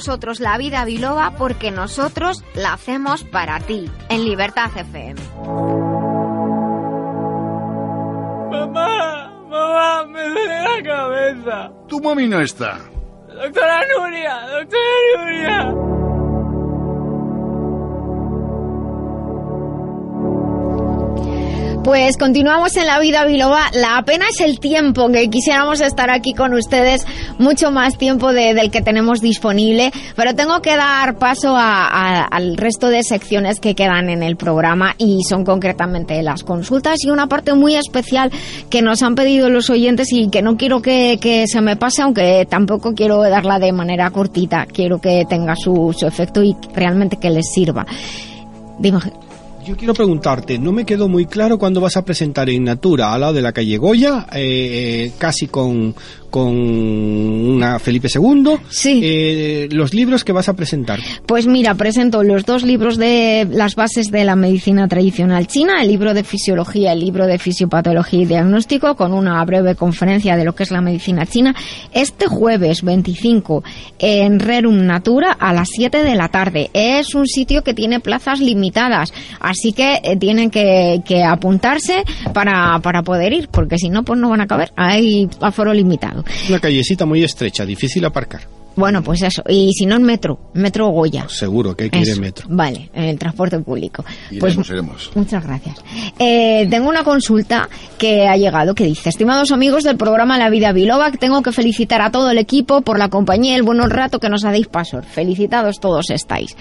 Nosotros la vida biloba porque nosotros la hacemos para ti, en Libertad FM. Mamá, mamá, me duele la cabeza. Tu mami no está. Doctora Nuria, doctora Nuria. Pues continuamos en la vida biloba. La pena es el tiempo que quisiéramos estar aquí con ustedes, mucho más tiempo de- del que tenemos disponible. Pero tengo que dar paso a- al resto de secciones que quedan en el programa y son concretamente las consultas y una parte muy especial que nos han pedido los oyentes y que no quiero que, que se me pase, aunque tampoco quiero darla de manera cortita. Quiero que tenga su, su efecto y realmente que les sirva. Dime, Yo quiero preguntarte, no me quedó muy claro cuándo vas a presentar en Natura, al lado de la calle Goya, eh, casi con, con una Felipe II, eh, los libros que vas a presentar. Pues mira, presento los dos libros de las bases de la medicina tradicional china, el libro de fisiología, el libro de fisiopatología y diagnóstico, con una breve conferencia de lo que es la medicina china, este jueves 25 en Rerum Natura a las 7 de la tarde. Es un sitio que tiene plazas limitadas, así que eh, tienen que, que apuntarse para, para poder ir, porque si no, pues no van a caber. Hay aforo limitado. Una callecita muy estrecha, difícil aparcar. Bueno, pues eso. Y si no en metro, metro Goya. Seguro que hay que ir en metro. Vale, en el transporte público. Iremos, Pues iremos. Muchas gracias. Eh, tengo una consulta que ha llegado que dice, estimados amigos del programa La Vida Biloba, tengo que felicitar a todo el equipo por la compañía y el buen rato que nos hacéis paso. Felicitados todos estáis.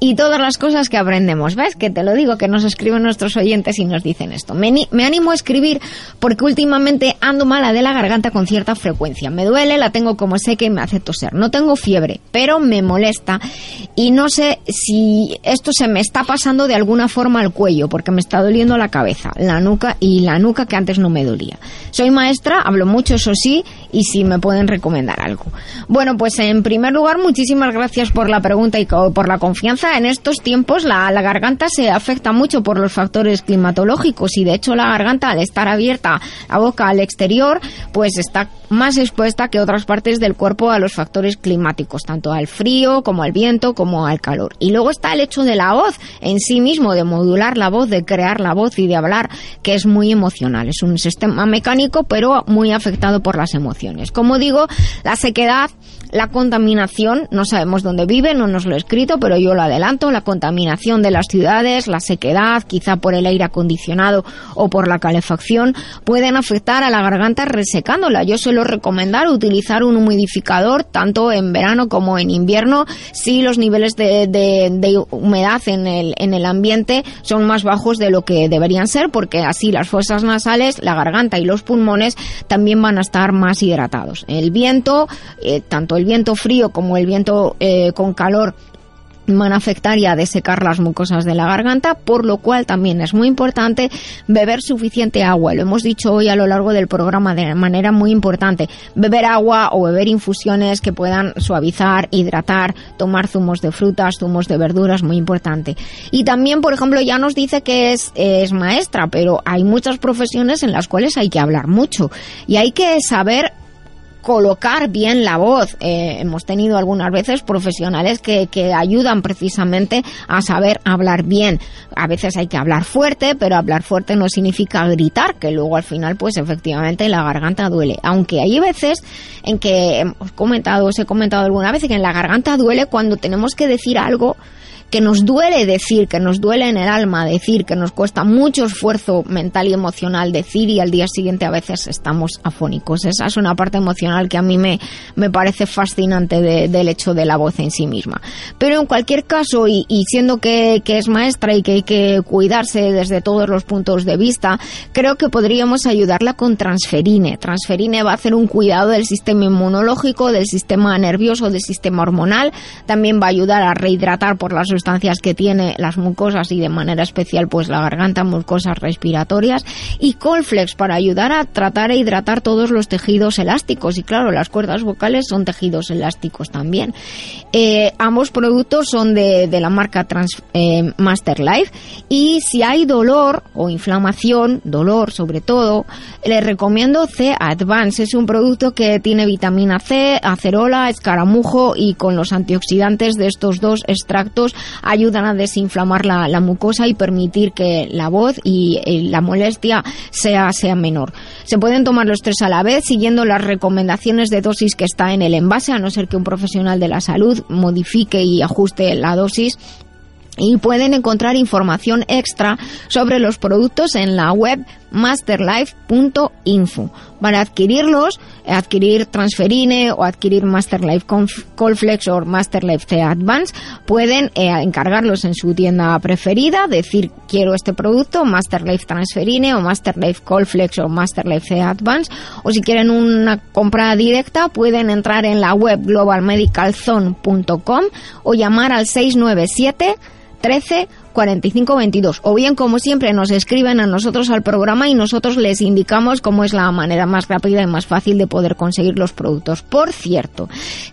Y todas las cosas que aprendemos. ¿Ves? Que te lo digo, que nos escriben nuestros oyentes y nos dicen esto. Me, ni- me animo a escribir porque últimamente ando mala de la garganta con cierta frecuencia. Me duele, la tengo como seca y me hace toser. No tengo fiebre, pero me molesta y no sé si esto se me está pasando de alguna forma al cuello porque me está doliendo la cabeza, la nuca y la nuca que antes no me dolía. Soy maestra, hablo mucho, eso sí, y si me pueden recomendar algo. Bueno, pues en primer lugar, muchísimas gracias por la pregunta y por la confianza. En estos tiempos la, la garganta se afecta mucho por los factores climatológicos y de hecho la garganta al estar abierta, la boca al exterior, pues está más expuesta que otras partes del cuerpo a los factores climáticos, tanto al frío como al viento como al calor. Y luego está el hecho de la voz en sí mismo, de modular la voz, de crear la voz y de hablar, que es muy emocional. Es un sistema mecánico, pero muy afectado por las emociones. Como digo, la sequedad, la contaminación, no sabemos dónde vive, no nos lo he escrito, pero yo lo adelanto, la contaminación de las ciudades, la sequedad, quizá por el aire acondicionado o por la calefacción, pueden afectar a la garganta resecándola. Yo suelo recomendar utilizar un humidificador tanto en verano como en invierno si los niveles de, de- humedad en el, en el ambiente son más bajos de lo que deberían ser, porque así las fosas nasales, la garganta y los pulmones también van a estar más hidratados. El viento, eh, tanto el viento frío como el viento eh, con calor, van a afectar y a desecar las mucosas de la garganta, por lo cual también es muy importante beber suficiente agua. Lo hemos dicho hoy a lo largo del programa de manera muy importante. Beber agua o beber infusiones que puedan suavizar, hidratar, tomar zumos de frutas, zumos de verduras, muy importante. Y también, por ejemplo, ya nos dice que es, es maestra, pero hay muchas profesiones en las cuales hay que hablar mucho y hay que saber colocar bien la voz. Eh, hemos tenido algunas veces profesionales que, que ayudan precisamente a saber hablar bien. A veces hay que hablar fuerte, pero hablar fuerte no significa gritar, que luego al final pues efectivamente la garganta duele. Aunque hay veces en que hemos comentado, os he comentado alguna vez que en la garganta duele cuando tenemos que decir algo que nos duele decir, que nos duele en el alma decir, que nos cuesta mucho esfuerzo mental y emocional decir y al día siguiente a veces estamos afónicos. Esa es una parte emocional que a mí me, me parece fascinante de- del hecho de la voz en sí misma. Pero en cualquier caso, y, y siendo que, que es maestra y que hay que cuidarse desde todos los puntos de vista, creo que podríamos ayudarla con transferine. Transferine va a hacer un cuidado del sistema inmunológico, del sistema nervioso, del sistema hormonal. También va a ayudar a rehidratar por las sustancias que tiene las mucosas y de manera especial pues la garganta, mucosas respiratorias y Colflex para ayudar a tratar e hidratar todos los tejidos elásticos y claro, las cuerdas vocales son tejidos elásticos también. Eh, ambos productos son de, la marca Trans, eh, Master Life y si hay dolor o inflamación, dolor sobre todo, les recomiendo C Advance. Es un producto que tiene vitamina C, acerola, escaramujo y con los antioxidantes de estos dos extractos ayudan a desinflamar la, la mucosa y permitir que la voz y eh, la molestia sea, sea menor. Se pueden tomar los tres a la vez siguiendo las recomendaciones de dosis que está en el envase, a no ser que un profesional de la salud modifique y ajuste la dosis y pueden encontrar información extra sobre los productos en la web masterlife.info. Para adquirirlos, adquirir Transferine o adquirir Masterlife Colflex o Masterlife C Advance, pueden eh, encargarlos en su tienda preferida, decir quiero este producto, Masterlife Transferine o Masterlife Colflex o Masterlife C Advance, o si quieren una compra directa, pueden entrar en la web globalmedicalzone.com o llamar al 697 13 45 22 o bien como siempre nos escriben a nosotros al programa y nosotros les indicamos cómo es la manera más rápida y más fácil de poder conseguir los productos. Por cierto,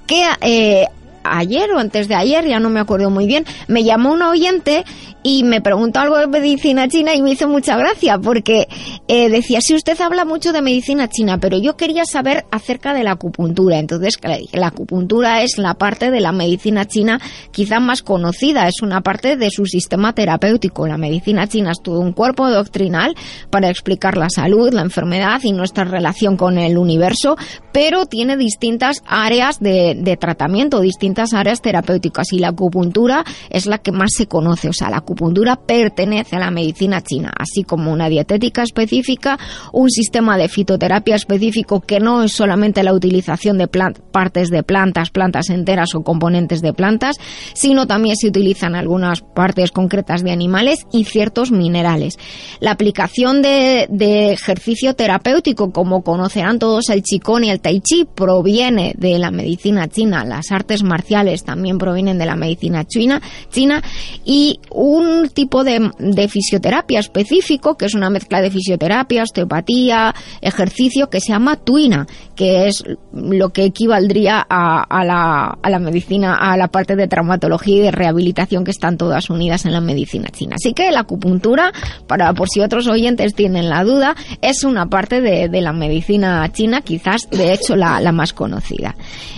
que eh, ayer o antes de ayer, ya no me acuerdo muy bien, me llamó un oyente y me preguntó algo de medicina china y me hizo mucha gracia porque eh, decía, si usted habla mucho de medicina china, pero yo quería saber acerca de la acupuntura. Entonces, la acupuntura es la parte de la medicina china quizá más conocida, es una parte de su sistema terapéutico. La medicina china es todo un cuerpo doctrinal para explicar la salud, la enfermedad y nuestra relación con el universo, pero tiene distintas áreas de, de tratamiento, distintas áreas terapéuticas y la acupuntura es la que más se conoce. O sea, la acupuntura pertenece a la medicina china, así como una dietética específica, un sistema de fitoterapia específico que no es solamente la utilización de partes de plantas, plantas enteras o componentes de plantas, sino también se utilizan algunas partes concretas de animales y ciertos minerales. La aplicación de, ejercicio terapéutico, como conocerán todos el Qigong y el Tai Chi, proviene de la medicina china. Las artes marciales también provienen de la medicina china, china y un tipo de, fisioterapia específico, que es una mezcla de fisioterapia, osteopatía, ejercicio, que se llama tuina, que es lo que equivaldría a, la, a la medicina, a la parte de traumatología y de rehabilitación que están todas unidas en la medicina china. Así que la acupuntura, para por si otros oyentes tienen la duda, es una parte de, la medicina china, quizás de hecho la más conocida.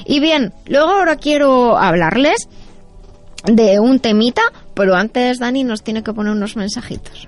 Y bien, luego ahora quiero hablarles de un temita, pero antes Dani nos tiene que poner unos mensajitos.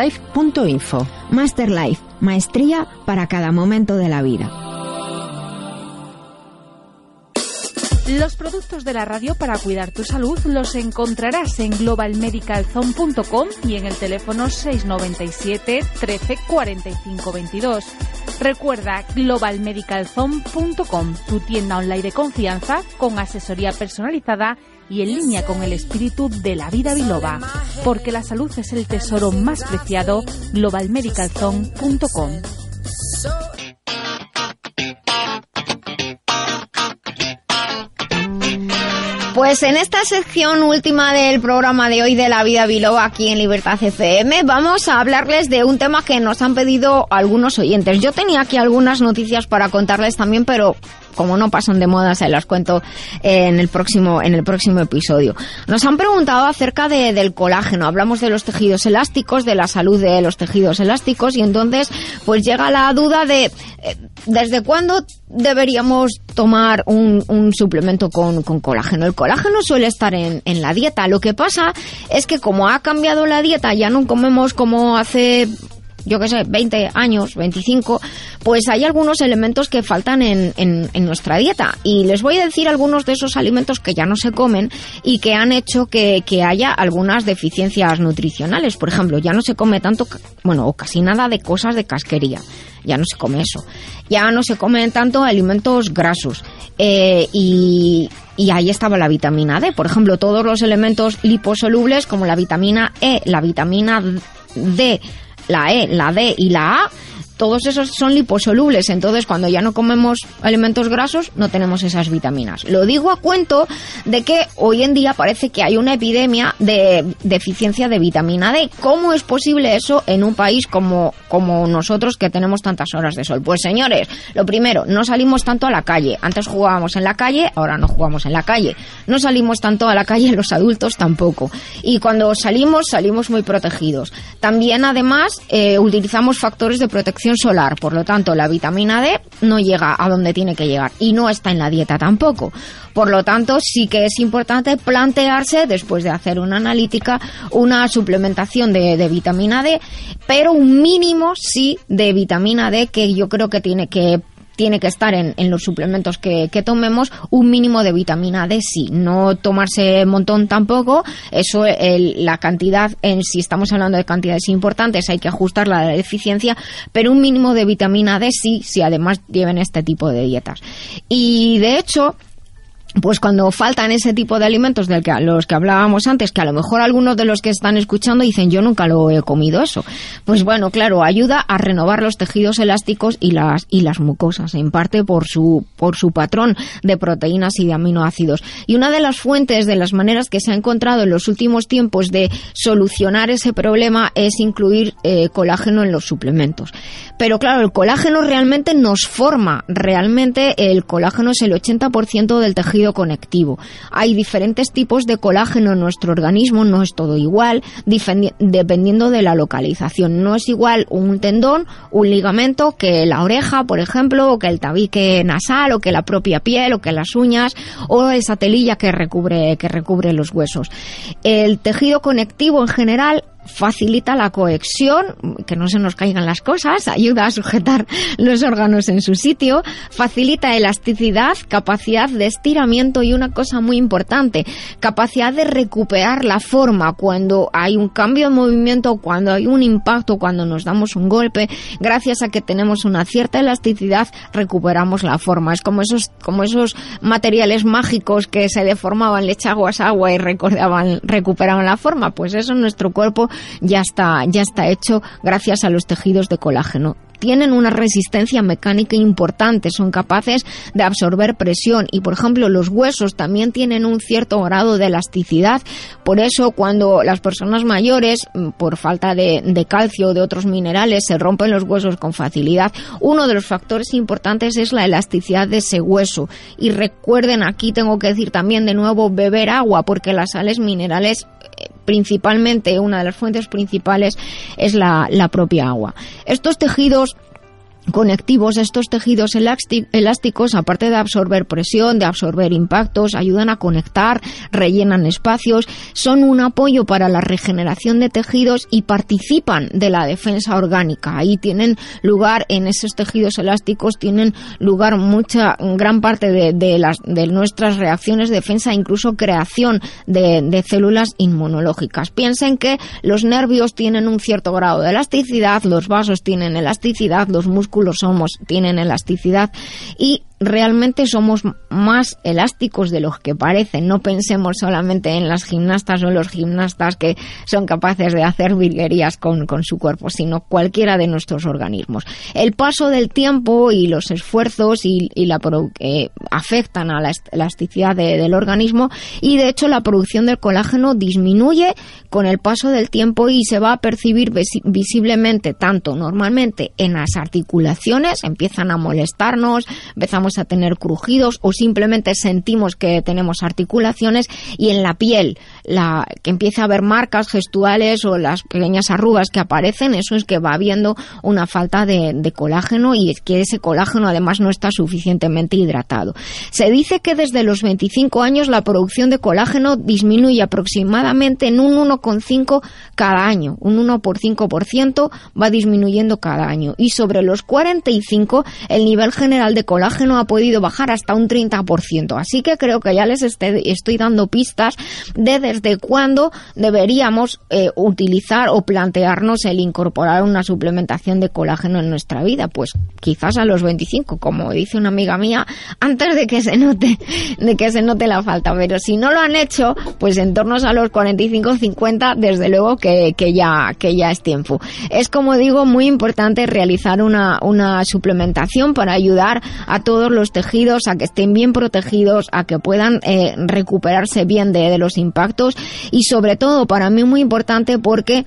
Masterlife.info. Masterlife, maestría para cada momento de la vida. Los productos de la radio para cuidar tu salud los encontrarás en globalmedicalzone.com y en el teléfono 697 13 45 22. Recuerda globalmedicalzone.com, tu tienda online de confianza con asesoría personalizada y en línea con el espíritu de la vida biloba, porque la salud es el tesoro más preciado, globalmedicalzone.com. Pues en esta sección última del programa de hoy de la vida biloba aquí en Libertad FM vamos a hablarles de un tema que nos han pedido algunos oyentes. Yo tenía aquí algunas noticias para contarles también, pero como no pasan de moda, se las cuento en el próximo, en el próximo episodio. Nos han preguntado acerca de, del colágeno. Hablamos de los tejidos elásticos, de la salud de los tejidos elásticos, y entonces, pues llega la duda de eh, desde cuándo deberíamos tomar un, suplemento con, colágeno. El colágeno suele estar en la dieta. Lo que pasa es que como ha cambiado la dieta, ya no comemos como hace yo qué sé, 20 años, 25, pues hay algunos elementos que faltan en, en, nuestra dieta. Y les voy a decir algunos de esos alimentos que ya no se comen y que han hecho que, que haya algunas deficiencias nutricionales. Por ejemplo, ya no se come tanto, bueno, o casi nada de cosas de casquería. Ya no se come eso. Ya no se comen tanto alimentos grasos. Eh, y, y ahí estaba la vitamina D. Por ejemplo, todos los elementos liposolubles como la vitamina E, la vitamina D, la E, la D y la A todos esos son liposolubles, entonces cuando ya no comemos alimentos grasos no tenemos esas vitaminas. Lo digo a cuento de que hoy en día parece que hay una epidemia de deficiencia de vitamina D. ¿Cómo es posible eso en un país como, como nosotros que tenemos tantas horas de sol? Pues señores, lo primero, no salimos tanto a la calle. Antes jugábamos en la calle, ahora no jugamos en la calle. No salimos tanto a la calle los adultos tampoco. Y cuando salimos, salimos muy protegidos. También además eh, utilizamos factores de protección solar, por lo tanto la vitamina D no llega a donde tiene que llegar y no está en la dieta tampoco. Por lo tanto, sí que es importante plantearse, después de hacer una analítica, una suplementación de, de vitamina D, pero un mínimo sí de vitamina D que yo creo que tiene que tiene que estar en, en los suplementos que, que, tomemos un mínimo de vitamina D, sí. No tomarse un montón tampoco. Eso, el, la cantidad, en, si estamos hablando de cantidades importantes, hay que ajustarla a la deficiencia, pero un mínimo de vitamina D sí, si además lleven este tipo de dietas. Y de hecho, pues cuando faltan ese tipo de alimentos de los que hablábamos antes, que a lo mejor algunos de los que están escuchando dicen yo nunca lo he comido eso, pues bueno, claro, ayuda a renovar los tejidos elásticos y las y las mucosas, en parte por su por su patrón de proteínas y de aminoácidos. Y una de las fuentes de las maneras que se ha encontrado en los últimos tiempos de solucionar ese problema es incluir eh, colágeno en los suplementos. Pero claro, el colágeno realmente nos forma, realmente el colágeno es el 80% del tejido conectivo. Hay diferentes tipos de colágeno en nuestro organismo, no es todo igual, dependiendo de la localización. No es igual un tendón, un ligamento, que la oreja, por ejemplo, o que el tabique nasal, o que la propia piel, o que las uñas, o esa telilla que recubre, que recubre los huesos. El tejido conectivo en general facilita la cohesión, que no se nos caigan las cosas, ayuda a sujetar los órganos en su sitio, facilita elasticidad, capacidad de estiramiento y una cosa muy importante, capacidad de recuperar la forma cuando hay un cambio de movimiento, cuando hay un impacto, cuando nos damos un golpe, gracias a que tenemos una cierta elasticidad, recuperamos la forma. Es como esos, como esos materiales mágicos que se deformaban, le echaban agua y recordaban, recuperaban la forma, pues eso nuestro cuerpo ya está, ya está hecho gracias a los tejidos de colágeno tienen una resistencia mecánica importante, son capaces de absorber presión y, por ejemplo, los huesos también tienen un cierto grado de elasticidad. Por eso, cuando las personas mayores, mm, por falta de, de calcio o de otros minerales, se rompen los huesos con facilidad, uno de los factores importantes es la elasticidad de ese hueso. Y recuerden, aquí tengo que decir también de nuevo beber agua, porque las sales minerales principalmente, una de las fuentes principales es la, la propia agua. Estos tejidos conectivos, estos tejidos elásticos, aparte de absorber presión, de absorber impactos, ayudan a conectar, rellenan espacios, son un apoyo para la regeneración de tejidos y participan de la defensa orgánica. Ahí tienen lugar, en esos tejidos elásticos, tienen lugar mucha, gran parte de, las, de nuestras reacciones de defensa, incluso creación de, de células inmunológicas. Piensen que los nervios tienen un cierto grado de elasticidad, los vasos tienen elasticidad, los músculos somos, tienen elasticidad y realmente somos más elásticos de los que parecen. No pensemos solamente en las gimnastas o los gimnastas que son capaces de hacer virguerías con, su cuerpo, sino cualquiera de nuestros organismos. El paso del tiempo y los esfuerzos y, la eh, afectan a la elasticidad del organismo y de hecho la producción del colágeno disminuye con el paso del tiempo y se va a percibir visiblemente tanto normalmente en las articulaciones, empiezan a molestarnos, empezamos a tener crujidos o simplemente sentimos que tenemos articulaciones y en la piel la, que empieza a haber marcas gestuales o las pequeñas arrugas que aparecen, eso es que va habiendo una falta de, de colágeno y es que ese colágeno además no está suficientemente hidratado. Se dice que desde los 25 años la producción de colágeno disminuye aproximadamente en un 1,5 cada año, un 1 por 5% va disminuyendo cada año y sobre los 45 el nivel general de colágeno ha podido bajar hasta un 30%. Así que creo que ya les estoy dando pistas de desde cuándo deberíamos eh, utilizar o plantearnos el incorporar una suplementación de colágeno en nuestra vida. Pues quizás a los 25, como dice una amiga mía, antes de que se note, de que se note la falta. Pero si no lo han hecho, pues en torno a los 45, 50, desde luego que, que ya, que ya es tiempo. Es como digo, muy importante realizar una, una suplementación para ayudar a todos los tejidos a que estén bien protegidos, a que puedan eh, recuperarse bien de los impactos y sobre todo para mí muy importante porque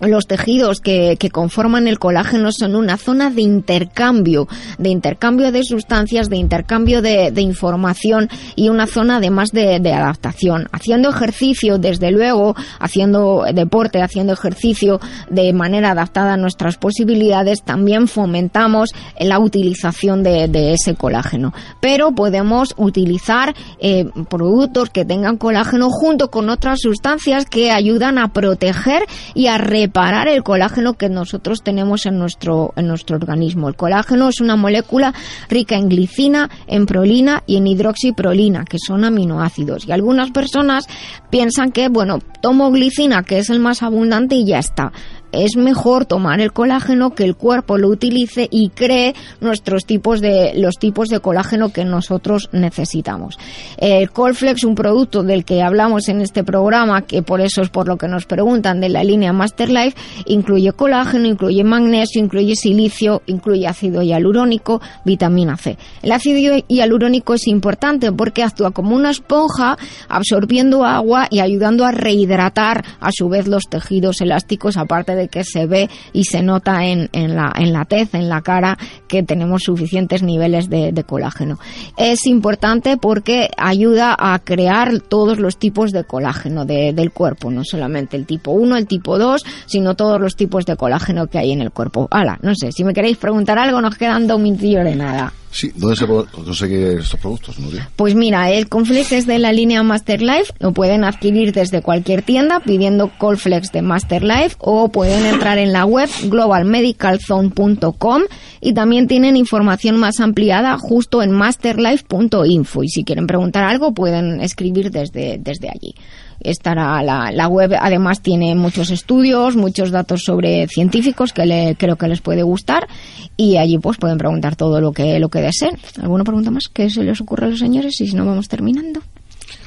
los tejidos que, conforman el colágeno son una zona de intercambio, de intercambio de sustancias, de intercambio de, información y una zona además de, adaptación. Haciendo ejercicio, desde luego, haciendo deporte, haciendo ejercicio de manera adaptada a nuestras posibilidades, también fomentamos la utilización de, ese colágeno. Pero podemos utilizar eh, productos que tengan colágeno junto con otras sustancias que ayudan a proteger y a reparar reparar el colágeno que nosotros tenemos en nuestro, en nuestro organismo. El colágeno es una molécula rica en glicina, en prolina y en hidroxiprolina, que son aminoácidos. Y algunas personas piensan que, bueno, tomo glicina, que es el más abundante, y ya está es mejor tomar el colágeno que el cuerpo lo utilice y cree nuestros tipos de los tipos de colágeno que nosotros necesitamos. El Colflex, un producto del que hablamos en este programa, que por eso es por lo que nos preguntan de la línea Masterlife, incluye colágeno, incluye magnesio, incluye silicio, incluye ácido hialurónico, vitamina C. El ácido hialurónico es importante porque actúa como una esponja absorbiendo agua y ayudando a rehidratar a su vez los tejidos elásticos aparte de que se ve y se nota en, en, la, en la tez, en la cara, que tenemos suficientes niveles de, colágeno. Es importante porque ayuda a crear todos los tipos de colágeno del cuerpo, no solamente el tipo 1, el tipo 2, sino todos los tipos de colágeno que hay en el cuerpo. Hala, no sé, si me queréis preguntar algo, nos quedan dos minutillos de nada. Sí, ¿dónde se puede conseguir estos productos? Pues mira, el Conflex es de la línea Masterlife, lo pueden adquirir desde cualquier tienda pidiendo Colflex de Masterlife o pueden entrar en la web globalmedicalzone.com y también tienen información más ampliada justo en masterlife.info y si quieren preguntar algo pueden escribir desde, desde allí estará la, la, web. Además tiene muchos estudios muchos datos sobre científicos que le, creo que les puede gustar. Y allí pues pueden preguntar todo lo que lo que deseen. Alguna pregunta más que se les ocurra a los señores y si no vamos terminando.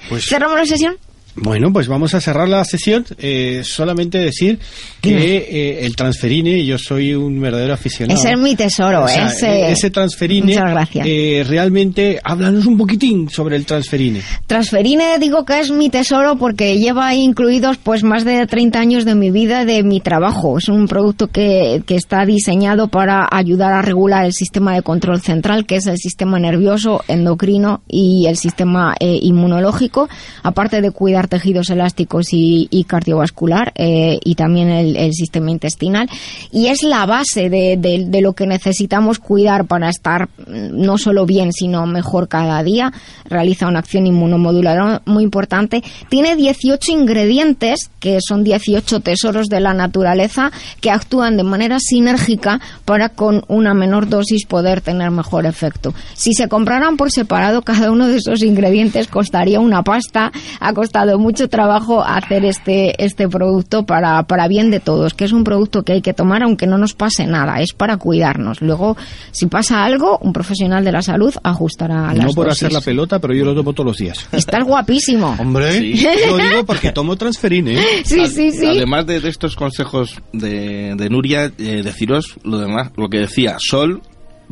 Pues cerramos la sesión bueno, pues vamos a cerrar la sesión. Eh, solamente decir que eh, el transferine, yo soy un verdadero aficionado. Ese es mi tesoro, ese, ese transferine. Muchas gracias. Eh, realmente, háblanos un poquitín sobre el transferine. Transferine digo que es mi tesoro porque lleva incluidos pues más de 30 años de mi vida, de mi trabajo. Es un producto que, que está diseñado para ayudar a regular el sistema de control central, que es el sistema nervioso, endocrino y el sistema inmunológico, aparte de cuidar tejidos elásticos y, cardiovascular eh, y también el, sistema intestinal. Y es la base de, lo que necesitamos cuidar para estar mm, no solo bien, sino mejor cada día. Realiza una acción inmunomoduladora muy importante. Tiene 18 ingredientes, que son 18 tesoros de la naturaleza, que actúan de manera sinérgica para con una menor dosis poder tener mejor efecto. Si se compraran por separado, cada uno de esos ingredientes costaría una pasta, ha costado mucho trabajo hacer este, este producto para, para bien de todos, que es un producto que hay que tomar aunque no nos pase nada, es para cuidarnos. Luego, si pasa algo, un profesional de la salud ajustará las No por hacer la pelota, pero yo lo tomo todos los días. Estás guapísimo. Hombre, lo digo porque tomo transferine. Sí, sí, sí. Además de, estos consejos de, de Nuria, eh, deciros lo demás, lo que decía, Sol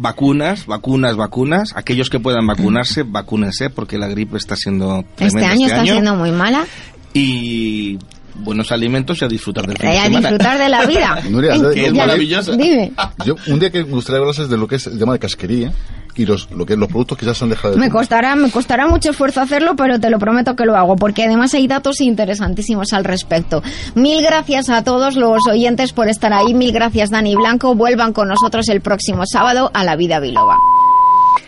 vacunas, vacunas, vacunas. Aquellos que puedan vacunarse, vacúnense porque la gripe está siendo Este año este está siendo muy mala. Y buenos alimentos y a disfrutar del fin a disfrutar de la vida. que es maravillosa. Dime. Yo, un día que me gustaría hablarles de lo que es el tema de casquería y los, lo que los productos que ya se han dejado de me costará me costará mucho esfuerzo hacerlo pero te lo prometo que lo hago porque además hay datos interesantísimos al respecto. Mil gracias a todos los oyentes por estar ahí. Mil gracias Dani Blanco. Vuelvan con nosotros el próximo sábado a la vida biloba